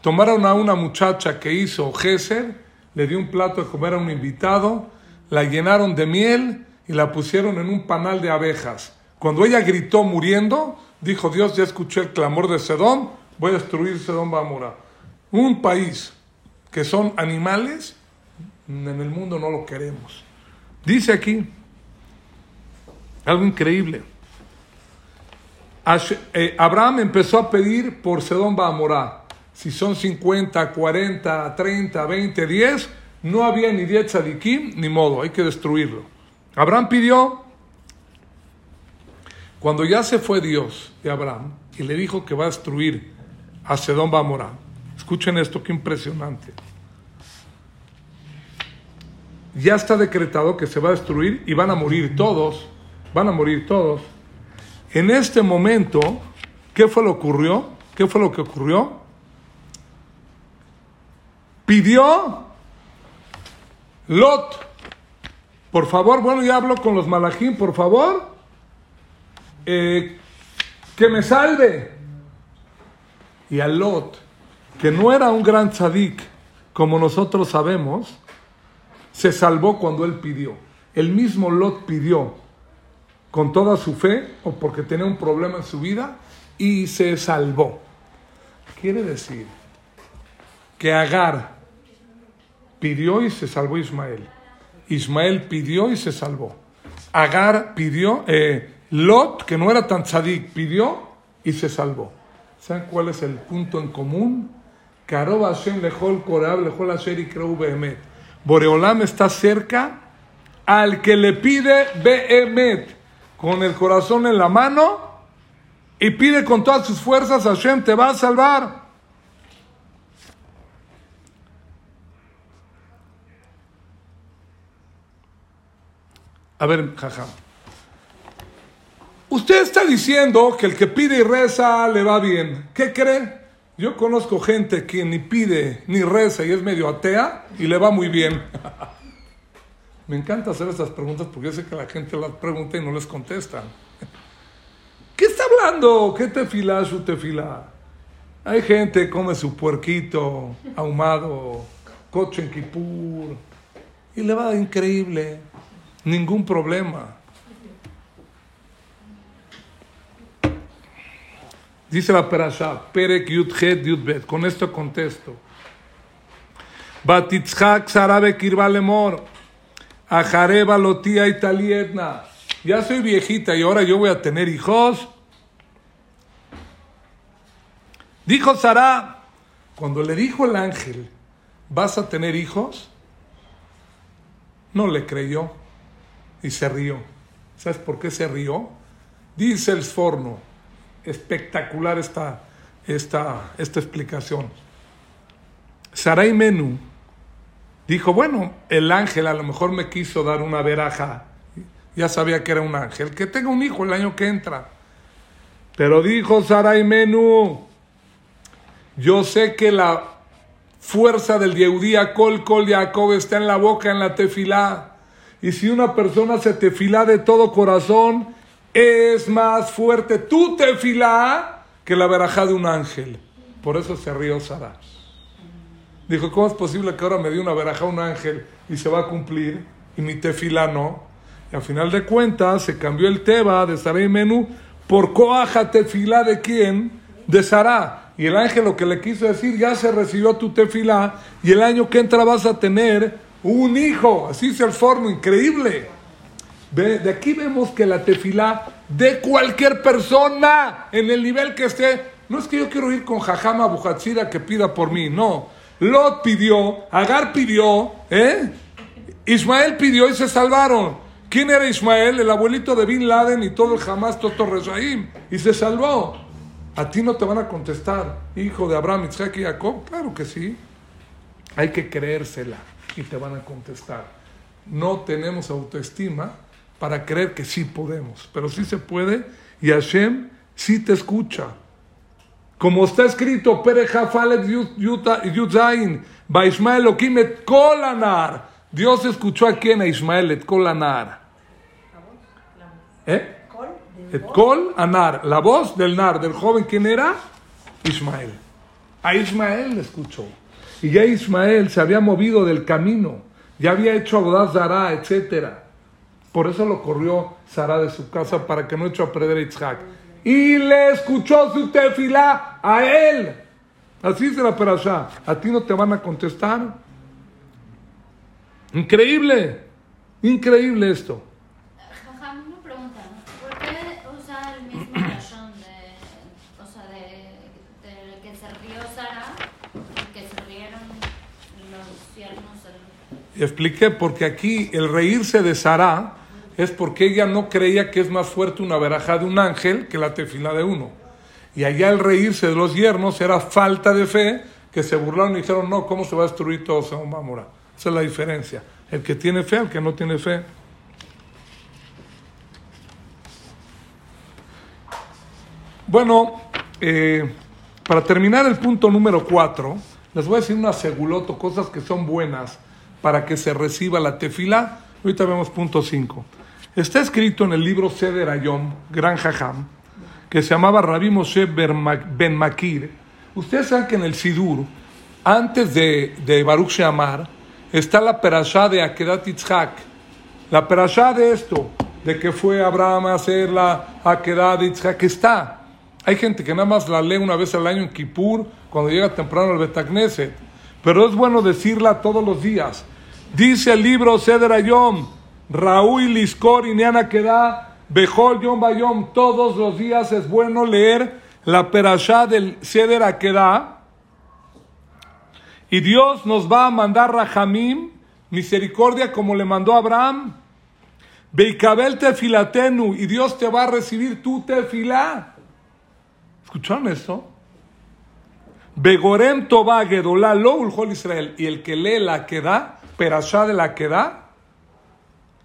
Tomaron a una muchacha que hizo Gesed, le dio un plato de comer a un invitado, la llenaron de miel y la pusieron en un panal de abejas. Cuando ella gritó muriendo, dijo Dios, ya escuché el clamor de Sedón, voy a destruir Sedón Bamora. Un país que son animales, en el mundo no lo queremos. Dice aquí algo increíble. Eh, Abraham empezó a pedir por Sedón Bamorá. Si son 50, 40, 30, 20, 10, no había ni 10 tzadikim, ni modo, hay que destruirlo. Abraham pidió, cuando ya se fue Dios de Abraham y le dijo que va a destruir a Sedón Bamorá. Escuchen esto, qué impresionante. Ya está decretado que se va a destruir y van a morir todos, van a morir todos. En este momento, ¿qué fue lo que ocurrió? ¿Qué fue lo que ocurrió? Pidió Lot, por favor, bueno, ya hablo con los malajín, por favor, eh, que me salve. Y a Lot, que no era un gran tzadik, como nosotros sabemos, se salvó cuando él pidió. El mismo Lot pidió con toda su fe o porque tenía un problema en su vida y se salvó. Quiere decir que Agar pidió y se salvó Ismael. Ismael pidió y se salvó. Agar pidió, eh, Lot, que no era tan tzadik, pidió y se salvó. ¿Saben cuál es el punto en común? Karob Hashem lejol korab lejol asher ikreu behemet. Boreolam está cerca al que le pide behemet, con el corazón en la mano y pide con todas sus fuerzas, Hashem te va a salvar. A ver, jaja. Usted está diciendo que el que pide y reza le va bien. ¿Qué cree? Yo conozco gente que ni pide ni reza y es medio atea y le va muy bien. Me encanta hacer estas preguntas porque yo sé que la gente las pregunta y no les contestan. ¿Qué está hablando? ¿Qué tefilá, su tefilá? Hay gente que come su puerquito ahumado, coche en kipur, y le va increíble. Ningún problema. Dice la Perashá, Perek Yud Het Yud Bet. Con esto contesto. Batitzhak Sarabe Kirba Lemor. Ajareba Lotía Italietna. Ya soy viejita y ahora yo voy a tener hijos. Dijo Sara, cuando le dijo el ángel, ¿vas a tener hijos? No le creyó y se rió. ¿Sabes por qué se rió? Dice el Sforno, espectacular esta, esta, esta explicación. Sarai Menú dijo, bueno, el ángel a lo mejor me quiso dar una veraja, ya sabía que era un ángel, que tenga un hijo el año que entra. Pero dijo Sarai Menú, yo sé que la fuerza del Yehudía Kol Kol Jacob está en la boca, en la tefilá. Y si una persona se tefilá de todo corazón, es más fuerte tu tefilá que la verajá de un ángel. Por eso se rió Sara. Dijo, ¿cómo es posible que ahora me dio una verajá un ángel y se va a cumplir y mi tefilá no? Y al final de cuentas se cambió el teba de Sara y Menú por coaja tefilá de quién? De Sara. Y el ángel lo que le quiso decir, ya se recibió tu tefilá y el año que entra vas a tener un hijo, así es el forno, increíble. De aquí vemos que la tefilá de cualquier persona, en el nivel que esté, no es que yo quiero ir con Jajama Bujatzira que pida por mí, no. Lot pidió, Agar pidió, ¿eh? Ismael pidió y se salvaron. ¿Quién era Ismael? El abuelito de Bin Laden y todo el Hamas, Toto Rezaim. Y se salvó. A ti no te van a contestar, hijo de Abraham, Isaac y Jacob. Claro que sí. Hay que creérsela y te van a contestar. No tenemos autoestima para creer que sí podemos, pero sí se puede y Hashem sí te escucha. Como está escrito, Kolanar. Dios escuchó a quién? A Ismael et Kolanar. ¿Eh? Et Kol Anar, la voz del Nar, del joven, ¿quién era? Ismael. A Ismael le escuchó. Y ya Ismael se había movido del camino, ya había hecho Abodaz Zara, etc. Por eso lo corrió Sara de su casa para que no eche a perder a Isaac. Y le escuchó su tefilá a él. Así se la perashá. A ti no te van a contestar. Increíble, increíble esto. expliqué porque aquí el reírse de Sara es porque ella no creía que es más fuerte una verajá de un ángel que la tefila de uno. Y allá el reírse de los yernos era falta de fe, que se burlaron y dijeron, no, ¿cómo se va a destruir todo Mamora? Esa es la diferencia. El que tiene fe, el que no tiene fe. Bueno, eh, para terminar el punto número cuatro, les voy a decir una seguloto, cosas que son buenas para que se reciba la tefila. Ahorita vemos punto 5. Está escrito en el libro Seder Ayom, Gran Jajam, que se llamaba Rabbi Moshe Ben Makir. Ustedes saben que en el Sidur, antes de, de Baruch Sheamar, está la perashá de Akedat Yitzhak. La perashá de esto, de que fue Abraham a hacer la Akedat Yitzhak, está. Hay gente que nada más la lee una vez al año en Kippur, cuando llega temprano al Betagneset. Pero es bueno decirla todos los días. Dice el libro Seder Ayom, Raúl Liskor y Niana Kedah, Bejol Yom Bayom, todos los días es bueno leer la perashá del Seder Akedah y Dios nos va a mandar Rahamim, misericordia como le mandó Abraham. Beikabel tefilatenu, y Dios te va a recibir tu tefilá. ¿Escucharon esto? Begorem toba gedolá lo Israel. Y el que lee la queda, perashá de la queda,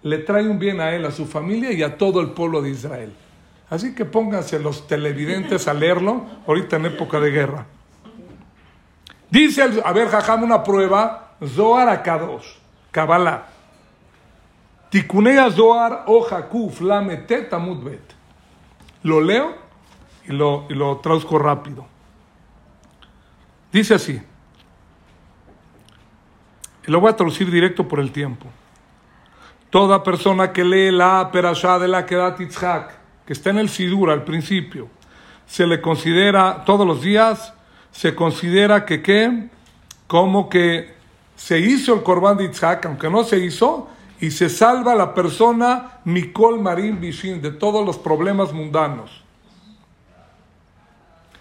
le trae un bien a él, a su familia y a todo el pueblo de Israel. Así que pónganse los televidentes a leerlo ahorita en época de guerra. Dice, a ver, jajam, una prueba, Zohar Akadosh, Kabbalah. Tikunea Zohar Oja Kuf Lame Bet. Lo leo y lo, y lo traduzco rápido. Dice así. Lo voy a traducir directo por el tiempo. Toda persona que lee la perashá de la Kedat Yitzhak, que está en el Sidur al principio, se le considera todos los días se considera que qué, como que se hizo el Corban de Itzhak, aunque no se hizo, y se salva la persona Mikol Marim Bishin de todos los problemas mundanos.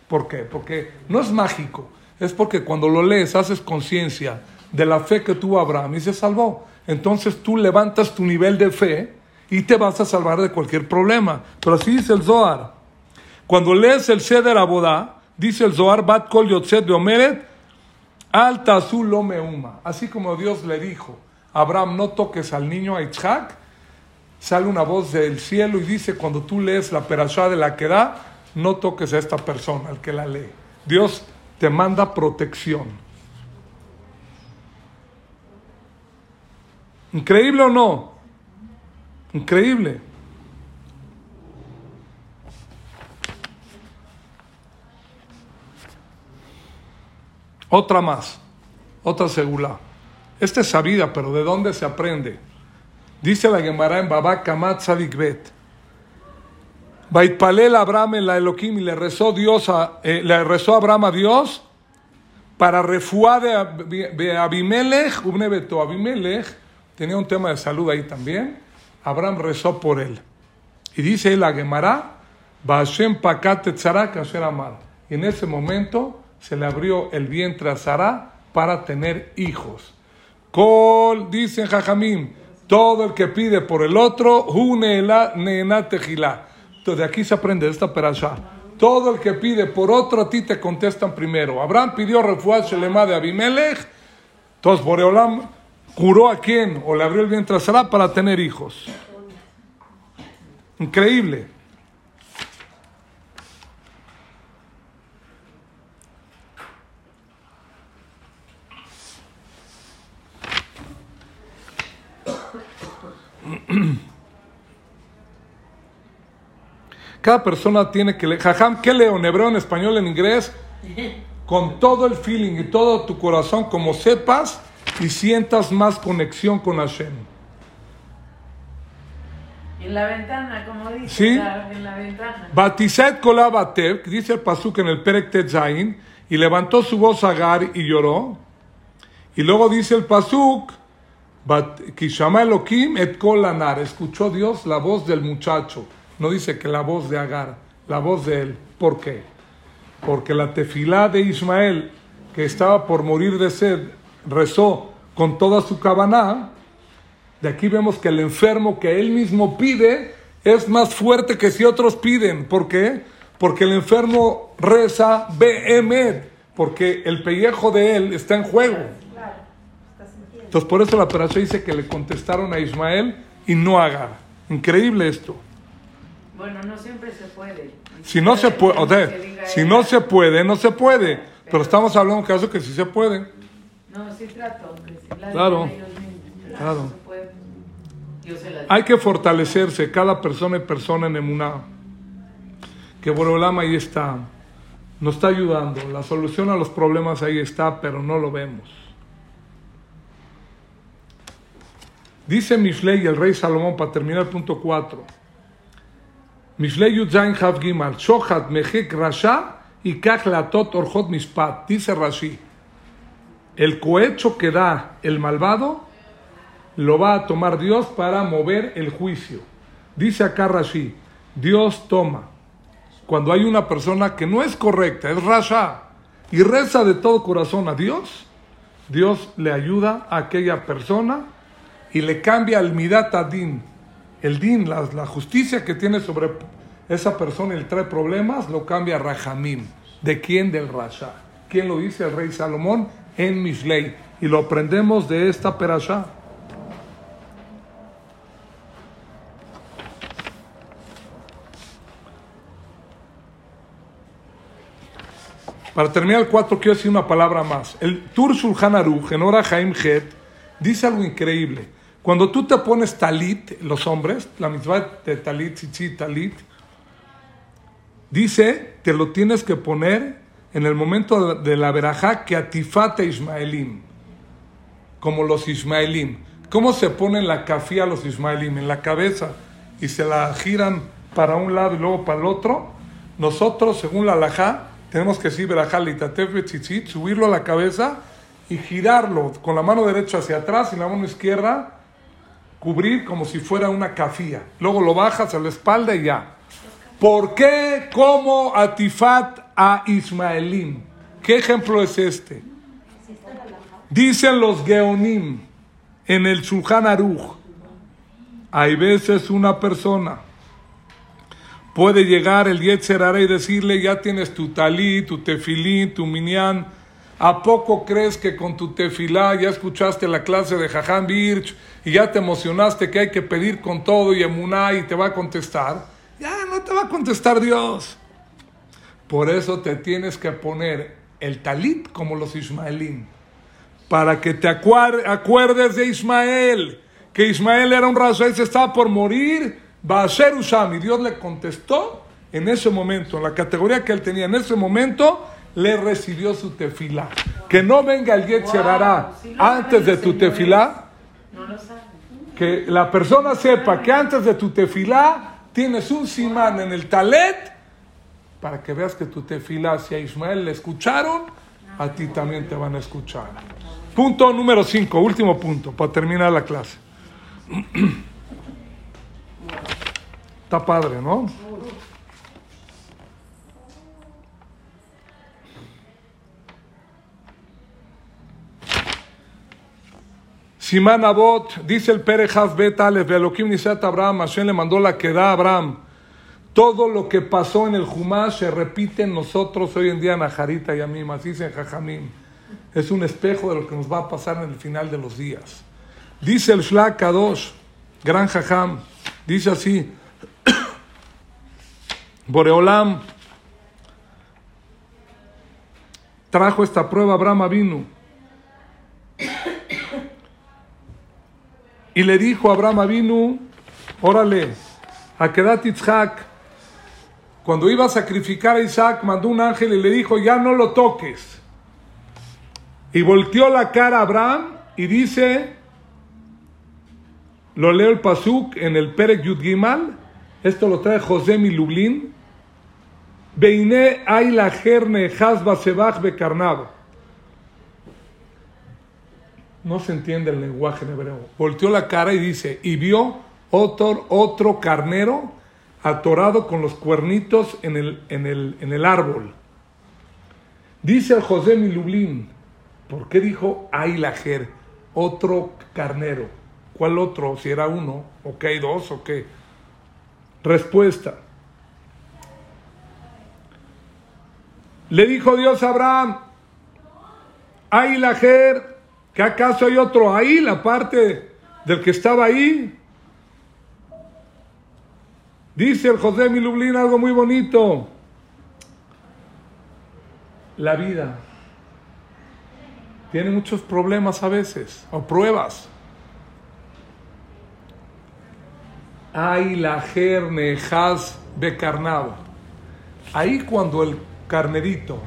¿Por qué? Porque no es mágico, es porque cuando lo lees haces conciencia de la fe que tuvo Abraham y se salvó. Entonces tú levantas tu nivel de fe y te vas a salvar de cualquier problema. Pero así dice el Zohar. Cuando lees el Seder Abodá, Dice el Zohar, Bat Kol Yotzet de Omeret, Alta Azul Meuma. Así como Dios le dijo, Abraham, no toques al niño a sale una voz del cielo y dice, cuando tú lees la perashá de la que da, no toques a esta persona, al que la lee. Dios te manda protección. ¿Increíble o no? Increíble. Otra más, otra segula. Esta es sabida, pero ¿de dónde se aprende? Dice la Gemara en Babá Kamat Sadik Bet. Baitpalel Abraham en la Elohim y le rezó, Dios a, eh, le rezó Abraham a Dios. para refuá de, Abi- de Abimelech, Beto. Abimelech tenía un tema de salud ahí también. Abraham rezó por él. Y dice la Gemara, Bashem Pakat Tetzara Kasher Amar. Y en ese momento se le abrió el vientre a Sara para tener hijos. Kol, dicen Jajamim, todo el que pide por el otro. Entonces de aquí se aprende de esta perashá. Todo el que pide por otro, a ti te contestan primero. Abraham pidió refuá Shelema de Abimelech. Entonces Boreolam juró a quién, o le abrió el vientre a Sara para tener hijos. Increíble. Cada persona tiene que leer. Jajam, ¿qué leo? ¿En hebreo, en español, en inglés? Con todo el feeling y todo tu corazón, como sepas y sientas más conexión con Hashem. En la ventana, como dice. Sí. la- en la ventana. Batizet Kolabatev, dice el pasuk en el Perek Tetzain, y levantó su voz Agar y lloró. Y luego dice el pasuk, Kishama Elohim et kol anar, escuchó Dios la voz del muchacho. No dice que la voz de Agar, la voz de él. ¿Por qué? Porque la tefilá de Ismael, que estaba por morir de sed, rezó con toda su cabaná. De aquí vemos que el enfermo que él mismo pide es más fuerte que si otros piden. ¿Por qué? Porque el enfermo reza Behemet, porque el pellejo de él está en juego. Entonces por eso la operación dice que le contestaron a Ismael y no a Agar. Increíble esto. Bueno, no siempre se puede. Si no se puede, o sea, si no se puede, no se puede. Pero estamos hablando de un caso que sí se puede. No, sí trato. Que si la Claro. Claro. Hay que fortalecerse, cada persona y persona en Emuná. Que Borolama ahí está, nos está ayudando. La solución a los problemas ahí está, pero no lo vemos. Dice Mishlei, el rey Salomón, para terminar el punto 4. Mishlei Yudzain Hav Gimal, Shohat Mejek Rasha y Kach Latot Orjot Mispat. Dice Rashi, el cohecho que da el malvado lo va a tomar Dios para mover el juicio. Dice acá Rashi, Dios toma. Cuando hay una persona que no es correcta, es rasha, y reza de todo corazón a Dios, Dios le ayuda a aquella persona y le cambia el midat din. El din, la, la justicia que tiene sobre esa persona le trae problemas, lo cambia a rahamim. ¿De quién? Del rasha. ¿Quién lo dice? El rey Salomón en Mishlei. Y lo aprendemos de esta perashá. Para terminar el 4, quiero decir una palabra más. El Tur Shulchan Aruch, en Haim Het, dice algo increíble. Cuando tú te pones talit, los hombres, la mitzvah de talit, chichi, talit, dice, te lo tienes que poner en el momento de la verajá que atifate Ismaelim, como los Ismaelim. ¿Cómo se pone la cafía a los Ismaelim? En la cabeza y se la giran para un lado y luego para el otro. Nosotros, según la alajá, tenemos que decir verajá litatef betzitzit, subirlo a la cabeza y girarlo con la mano derecha hacia atrás y la mano izquierda cubrir como si fuera una cafía. Luego lo bajas a la espalda y ya. ¿Por qué como atifat a Ismaelim? ¿Qué ejemplo es este? Dicen los Geonim en el Shulchan Aruch. Hay veces una persona puede llegar el Yetzer Hara y decirle, ya tienes tu talí, tu tefilín, tu minyan. ¿A poco crees que con tu tefilá ya escuchaste la clase de Jajam Birch y ya te emocionaste que hay que pedir con todo y emuná y te va a contestar? Ya no te va a contestar Dios. Por eso te tienes que poner el talit como los ismaelín. Para que te acuerdes de Ismael. Que Ismael era un raso, él se estaba por morir. Va a ser Usam. Y Dios le contestó en ese momento, en la categoría que él tenía en ese momento, le recibió su tefilá. Que no venga el Yetzer Hara Wow, sí antes de tu señores. tefilá. No lo. Que la persona sepa que antes de tu tefilá tienes un simán en el talet para que veas que tu tefilá, si a Ismael le escucharon, a ti también te van a escuchar. Punto número 5, último punto, para terminar la clase. Está padre, ¿no? Simán Abot, dice el Pere Bet Alef, Elohim Nisat Abraham, Hashem le mandó la que da a Abraham. Todo lo que pasó en el Jumash se repite en nosotros hoy en día en Ajarita y a mí, así dice Jajamim. Es un espejo de lo que nos va a pasar en el final de los días. Dice el Shlak Kadosh, gran Jajam, dice así, Boreolam trajo esta prueba a Abraham vino Y le dijo a Abraham Avinu, órale, a Kedat Yitzhak, cuando iba a sacrificar a Isaac, mandó un ángel y le dijo, ya no lo toques. Y volteó la cara a Abraham y dice, lo leo el Pasuk en el Perek Yud Gimal, esto lo trae José Milublin, Beine ay la jerne hasba sebach becarnado no se entiende el lenguaje en hebreo. Volteó la cara y dice, y vio otro, otro carnero atorado con los cuernitos en el, en el, en el árbol. Dice el José Milublín, ¿por qué dijo Ailajer, otro carnero? ¿Cuál otro? Si era uno, o que hay dos, o qué. Respuesta. Le dijo Dios a Abraham, Ailajer, ¿Que acaso hay otro ahí, la parte del que estaba ahí? Dice el José Milublín algo muy bonito. La vida tiene muchos problemas a veces, o pruebas. Ay, la jerne has becarnado. Ahí cuando el carnerito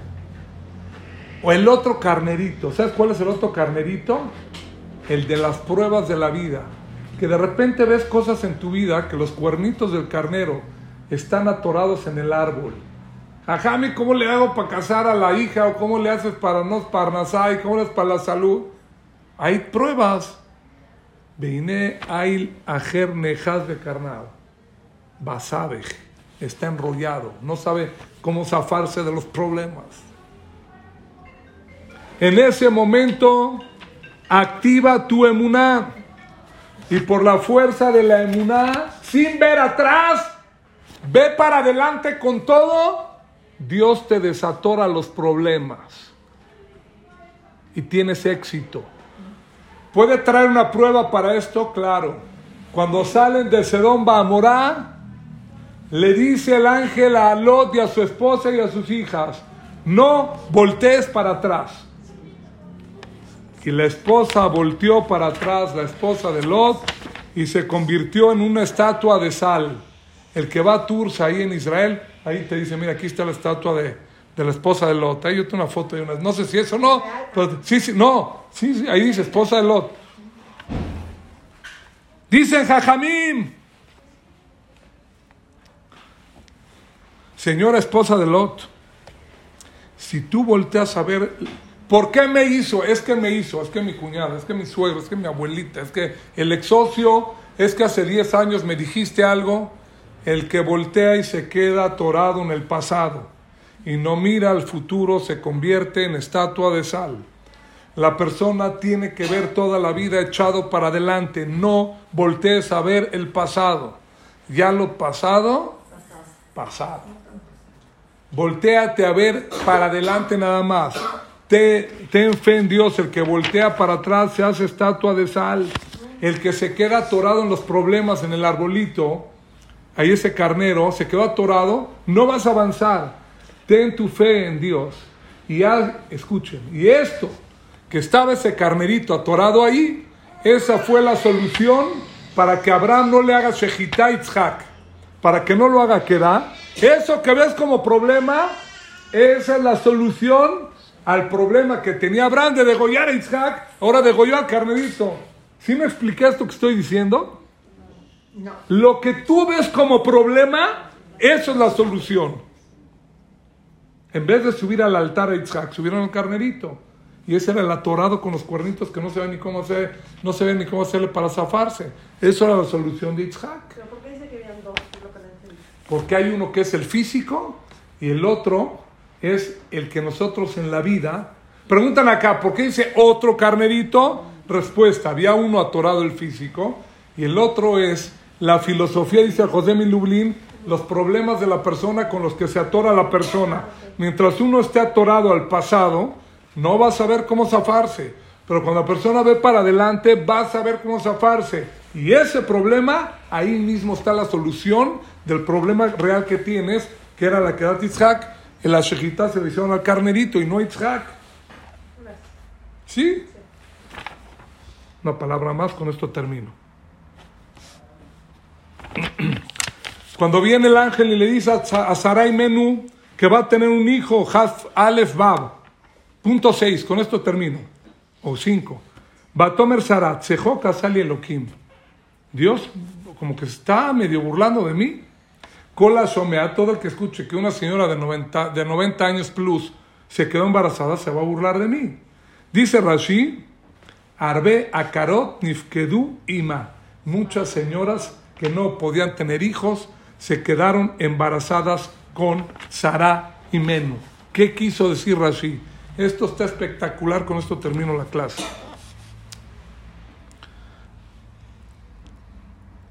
o el otro carnerito. ¿Sabes cuál es el otro carnerito? El de las pruebas de la vida. Que de repente ves cosas en tu vida que los cuernitos del carnero están atorados en el árbol. Ajami, ¿cómo le hago para casar a la hija? ¿O cómo le haces para no parnasai? ¿Cómo le haces para la salud? Hay pruebas. Veine ail ajer nejas de carnal. Basabej. Está enrollado. No sabe cómo zafarse de los problemas. En ese momento activa tu emuná. Y por la fuerza de la emuná, sin ver atrás, ve para adelante con todo, Dios te desatora los problemas. Y tienes éxito. ¿Puede traer una prueba para esto? Claro. Cuando salen de Sedón Bamorá, le dice el ángel a Lot y a su esposa y a sus hijas, no voltees para atrás. Y la esposa volteó para atrás, la esposa de Lot, y se convirtió en una estatua de sal. El que va a Tours ahí en Israel, ahí te dice, mira, aquí está la estatua de, la esposa de Lot. Ahí yo tengo una foto de una, no sé si eso no, pero sí, sí, no, sí, ahí dice esposa de Lot. Dicen Jajamim, señora esposa de Lot, si tú volteas a ver ¿Por qué me hizo? Es que me hizo, es que mi cuñada, es que mi suegro, es que mi abuelita, es que el ex socio, es que hace 10 años me dijiste algo. El que voltea y se queda atorado en el pasado y no mira al futuro se convierte en estatua de sal. La persona tiene que ver toda la vida echado para adelante, no voltees a ver el pasado. Ya lo pasado, pasado. Volteate a ver para adelante nada más ten fe en Dios, el que voltea para atrás se hace estatua de sal, el que se queda atorado en los problemas en el arbolito, ahí ese carnero se quedó atorado, no vas a avanzar. Ten tu fe en Dios. Y escuchen, y esto, que estaba ese carnerito atorado ahí, esa fue la solución para que Abraham no le haga Shechita Itzhak, para que no lo haga quedar. Eso que ves como problema, esa es la solución al problema que tenía Abraham de degollar a Isaac, ahora degolló al carnerito. ¿Sí me expliqué esto que estoy diciendo? No. Lo que tú ves como problema, eso es la solución. En vez de subir al altar a Isaac, subieron al carnerito. Y ese era el atorado con los cuernitos que no se ve ni cómo hacer, no se ve ni cómo hacerle para zafarse. Eso era la solución de Isaac. ¿Pero por qué dice que habían dos? Porque hay uno que es el físico y el otro es el que nosotros en la vida. Preguntan acá, ¿por qué dice otro carnerito? Respuesta, había uno atorado el físico y el otro es la filosofía, dice José Lublin, los problemas de la persona con los que se atora la persona. Mientras uno esté atorado al pasado, no va a saber cómo zafarse. Pero cuando la persona ve para adelante, va a saber cómo zafarse. Y ese problema, ahí mismo está la solución del problema real que tienes, que era la que da Itzhak. En la shejita se le hicieron al carnerito y no a Itzhak. ¿Sí? Una palabra más, con esto termino. Cuando viene el ángel y le dice a Sa- a Sarai Menú que va a tener un hijo, Haf Alef Bab. Punto 6, con esto termino. O 5. Batomer Sarat, Sejoka Sali Elohim. Dios como que está medio burlando de mí. Cola Shomea, todo el que escuche que una señora de 90, de 90 años plus se quedó embarazada, se va a burlar de mí. Dice Rashi, Arbe Akarot Nifkedu Ima. Muchas señoras que no podían tener hijos se quedaron embarazadas con Sara y Menú. ¿Qué quiso decir Rashi? Esto está espectacular, con esto termino la clase.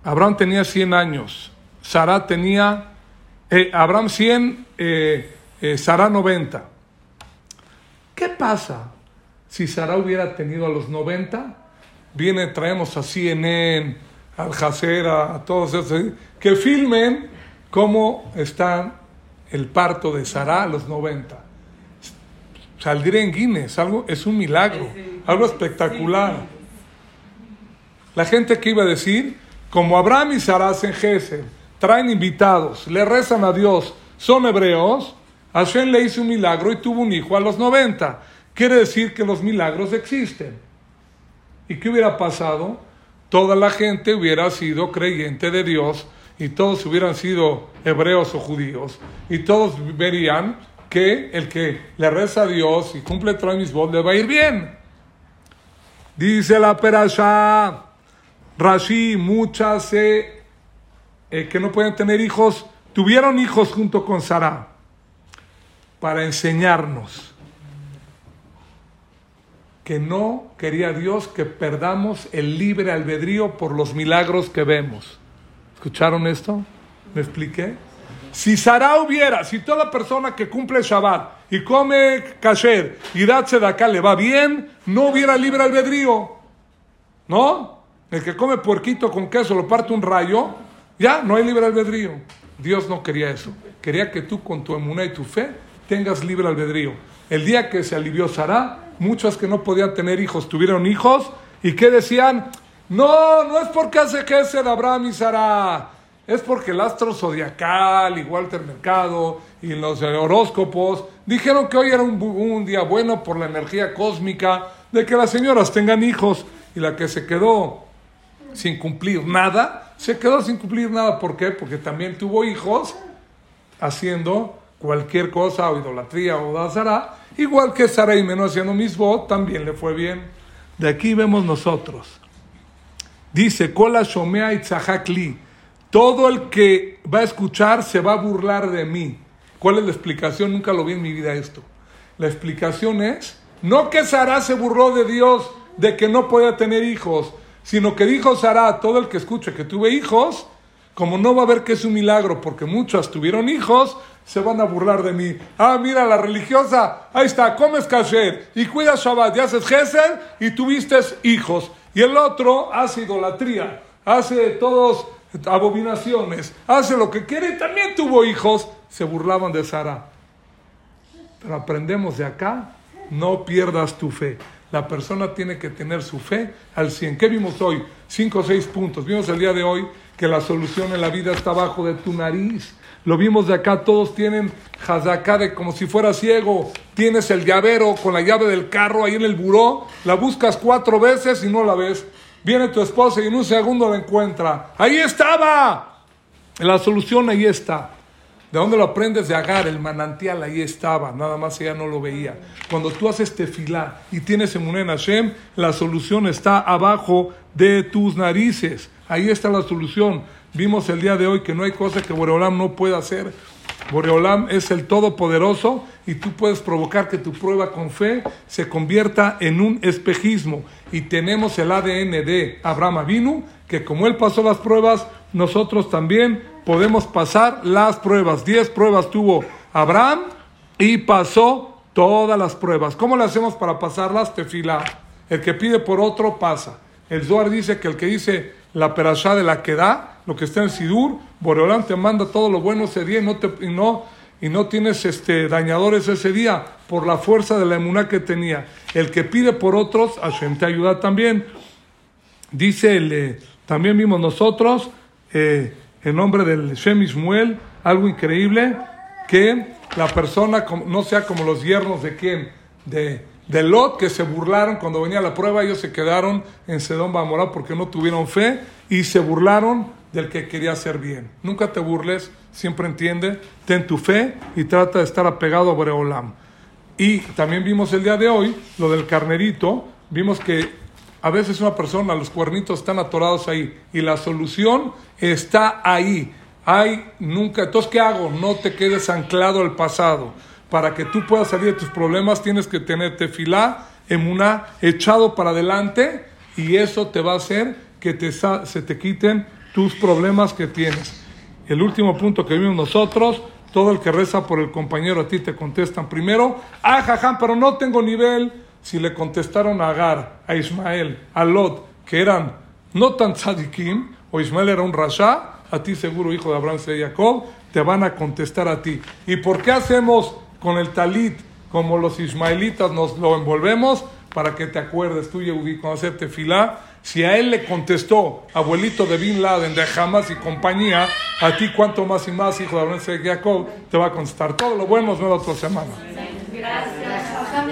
Abraham tenía 100 años, Sara tenía, eh, Abraham 100, eh, eh, Sara 90. ¿Qué pasa si Sara hubiera tenido a los 90? Viene, traemos a CNN, al Jazeera, a todos esos, que filmen cómo está el parto de Sara a los 90. Saldría en Guinness, algo, es un milagro, algo espectacular. La gente que iba a decir, como Abraham y Sara hacen Gesed, traen invitados, le rezan a Dios, son hebreos, Hashem le hizo un milagro y tuvo un hijo a los 90. Quiere decir que los milagros existen. ¿Y qué hubiera pasado? Toda la gente hubiera sido creyente de Dios y todos hubieran sido hebreos o judíos y todos verían que el que le reza a Dios y cumple Mitzvot le va a ir bien. Dice la perasha, Rashi, muchas eh, eh, que no pueden tener hijos, tuvieron hijos junto con Sara para enseñarnos que no quería Dios que perdamos el libre albedrío por los milagros que vemos. ¿Escucharon esto? ¿Me expliqué? Si Sara hubiera, si toda persona que cumple Shabbat y come kasher y da acá le va bien, no hubiera libre albedrío. ¿No? El que come puerquito con queso lo parte un rayo, ya no hay libre albedrío. Dios no quería eso. Quería que tú con tu emuná y tu fe tengas libre albedrío. El día que se alivió Sara, muchas que no podían tener hijos tuvieron hijos y que decían, no, no es porque hace que de Abraham y Sara, es porque el astro zodiacal y Walter Mercado y los horóscopos dijeron que hoy era un, un día bueno por la energía cósmica de que las señoras tengan hijos y la que se quedó sin cumplir nada, se quedó sin cumplir nada. ¿Por qué? Porque también tuvo hijos haciendo cualquier cosa o idolatría o dazara, igual que Sara y menos haciendo mismo, también le fue bien. De aquí vemos nosotros. Dice, Kola Shomea Itzahakli, todo el que va a escuchar se va a burlar de mí. ¿Cuál es la explicación? Nunca lo vi en mi vida esto. La explicación es, no que Sara se burló de Dios de que no podía tener hijos, sino que dijo Sara, todo el que escuche que tuve hijos, como no va a ver que es un milagro porque muchas tuvieron hijos, se van a burlar de mí. Ah, mira, la religiosa, ahí está, comes kasher y cuidas Shabbat y haces Gesed y tuviste hijos. Y el otro hace idolatría, hace todos abominaciones, hace lo que quiere y también tuvo hijos. Se burlaban de Sara. Pero aprendemos de acá, no pierdas tu fe. La persona tiene que tener su fe al 100. ¿Qué vimos hoy? Cinco o seis puntos. Vimos el día de hoy que la solución en la vida está abajo de tu nariz. Lo vimos de acá, todos tienen jazaká de como si fuera ciego. Tienes el llavero con la llave del carro ahí en el buró, la buscas cuatro veces y no la ves. Viene tu esposa y en un segundo la encuentra. Ahí estaba. La solución ahí está. ¿De dónde lo aprendes? De Agar, el manantial ahí estaba, nada más ella no lo veía. Cuando tú haces tefilá y tienes emuné en Hashem, la solución está abajo de tus narices. Ahí está la solución. Vimos el día de hoy que no hay cosa que Boreolam no pueda hacer. Boreolam es el Todopoderoso y tú puedes provocar que tu prueba con fe se convierta en un espejismo. Y tenemos el ADN de Abraham Avinu, que como él pasó las pruebas, nosotros también podemos pasar las pruebas. Diez pruebas tuvo Abraham y pasó todas las pruebas. ¿Cómo le hacemos para pasarlas? Tefilá. El que pide por otro pasa. El Zohar dice que el que dice la perashá de la que da, lo que está en Sidur, Boreolán te manda todo lo bueno ese día y no, te, y no, y no tienes este, dañadores ese día por la fuerza de la emuná que tenía. El que pide por otros, Hashem te ayuda también. Dice el, eh, también vimos nosotros, eh, en nombre del Shem Ismuel, algo increíble, que la persona no sea como los yernos de quién, de, de Lot, que se burlaron cuando venía la prueba, ellos se quedaron en Sedón Bamorá porque no tuvieron fe y se burlaron del que quería hacer bien. Nunca te burles, siempre entiende, ten tu fe y trata de estar apegado a Boreolam. Y también vimos el día de hoy lo del carnerito, vimos que a veces una persona, los cuernitos están atorados ahí y la solución está ahí. Hay nunca, entonces ¿qué hago? No te quedes anclado al pasado. Para que tú puedas salir de tus problemas tienes que tener tefilá, emuná, echado para adelante y eso te va a hacer que te, se te quiten tus problemas que tienes. El último punto que vimos nosotros, todo el que reza por el compañero a ti te contestan primero, ah, jajam, pero no tengo nivel. Si le contestaron a Agar, a Ismael, a Lot, que eran no tan tzadikim, o Ismael era un rasha, a ti seguro, hijo de Abraham y Jacob, te van a contestar a ti. ¿Y por qué hacemos con el talit como los ismaelitas nos lo envolvemos? Para que te acuerdes, tú, Yehudi, cuando hacer si a él le contestó, abuelito de Bin Laden, de Hamas y compañía, a ti cuánto más y más, hijo de Abraham y Jacob, te va a contestar. Todo lo bueno nos vemos la otra semana. Gracias.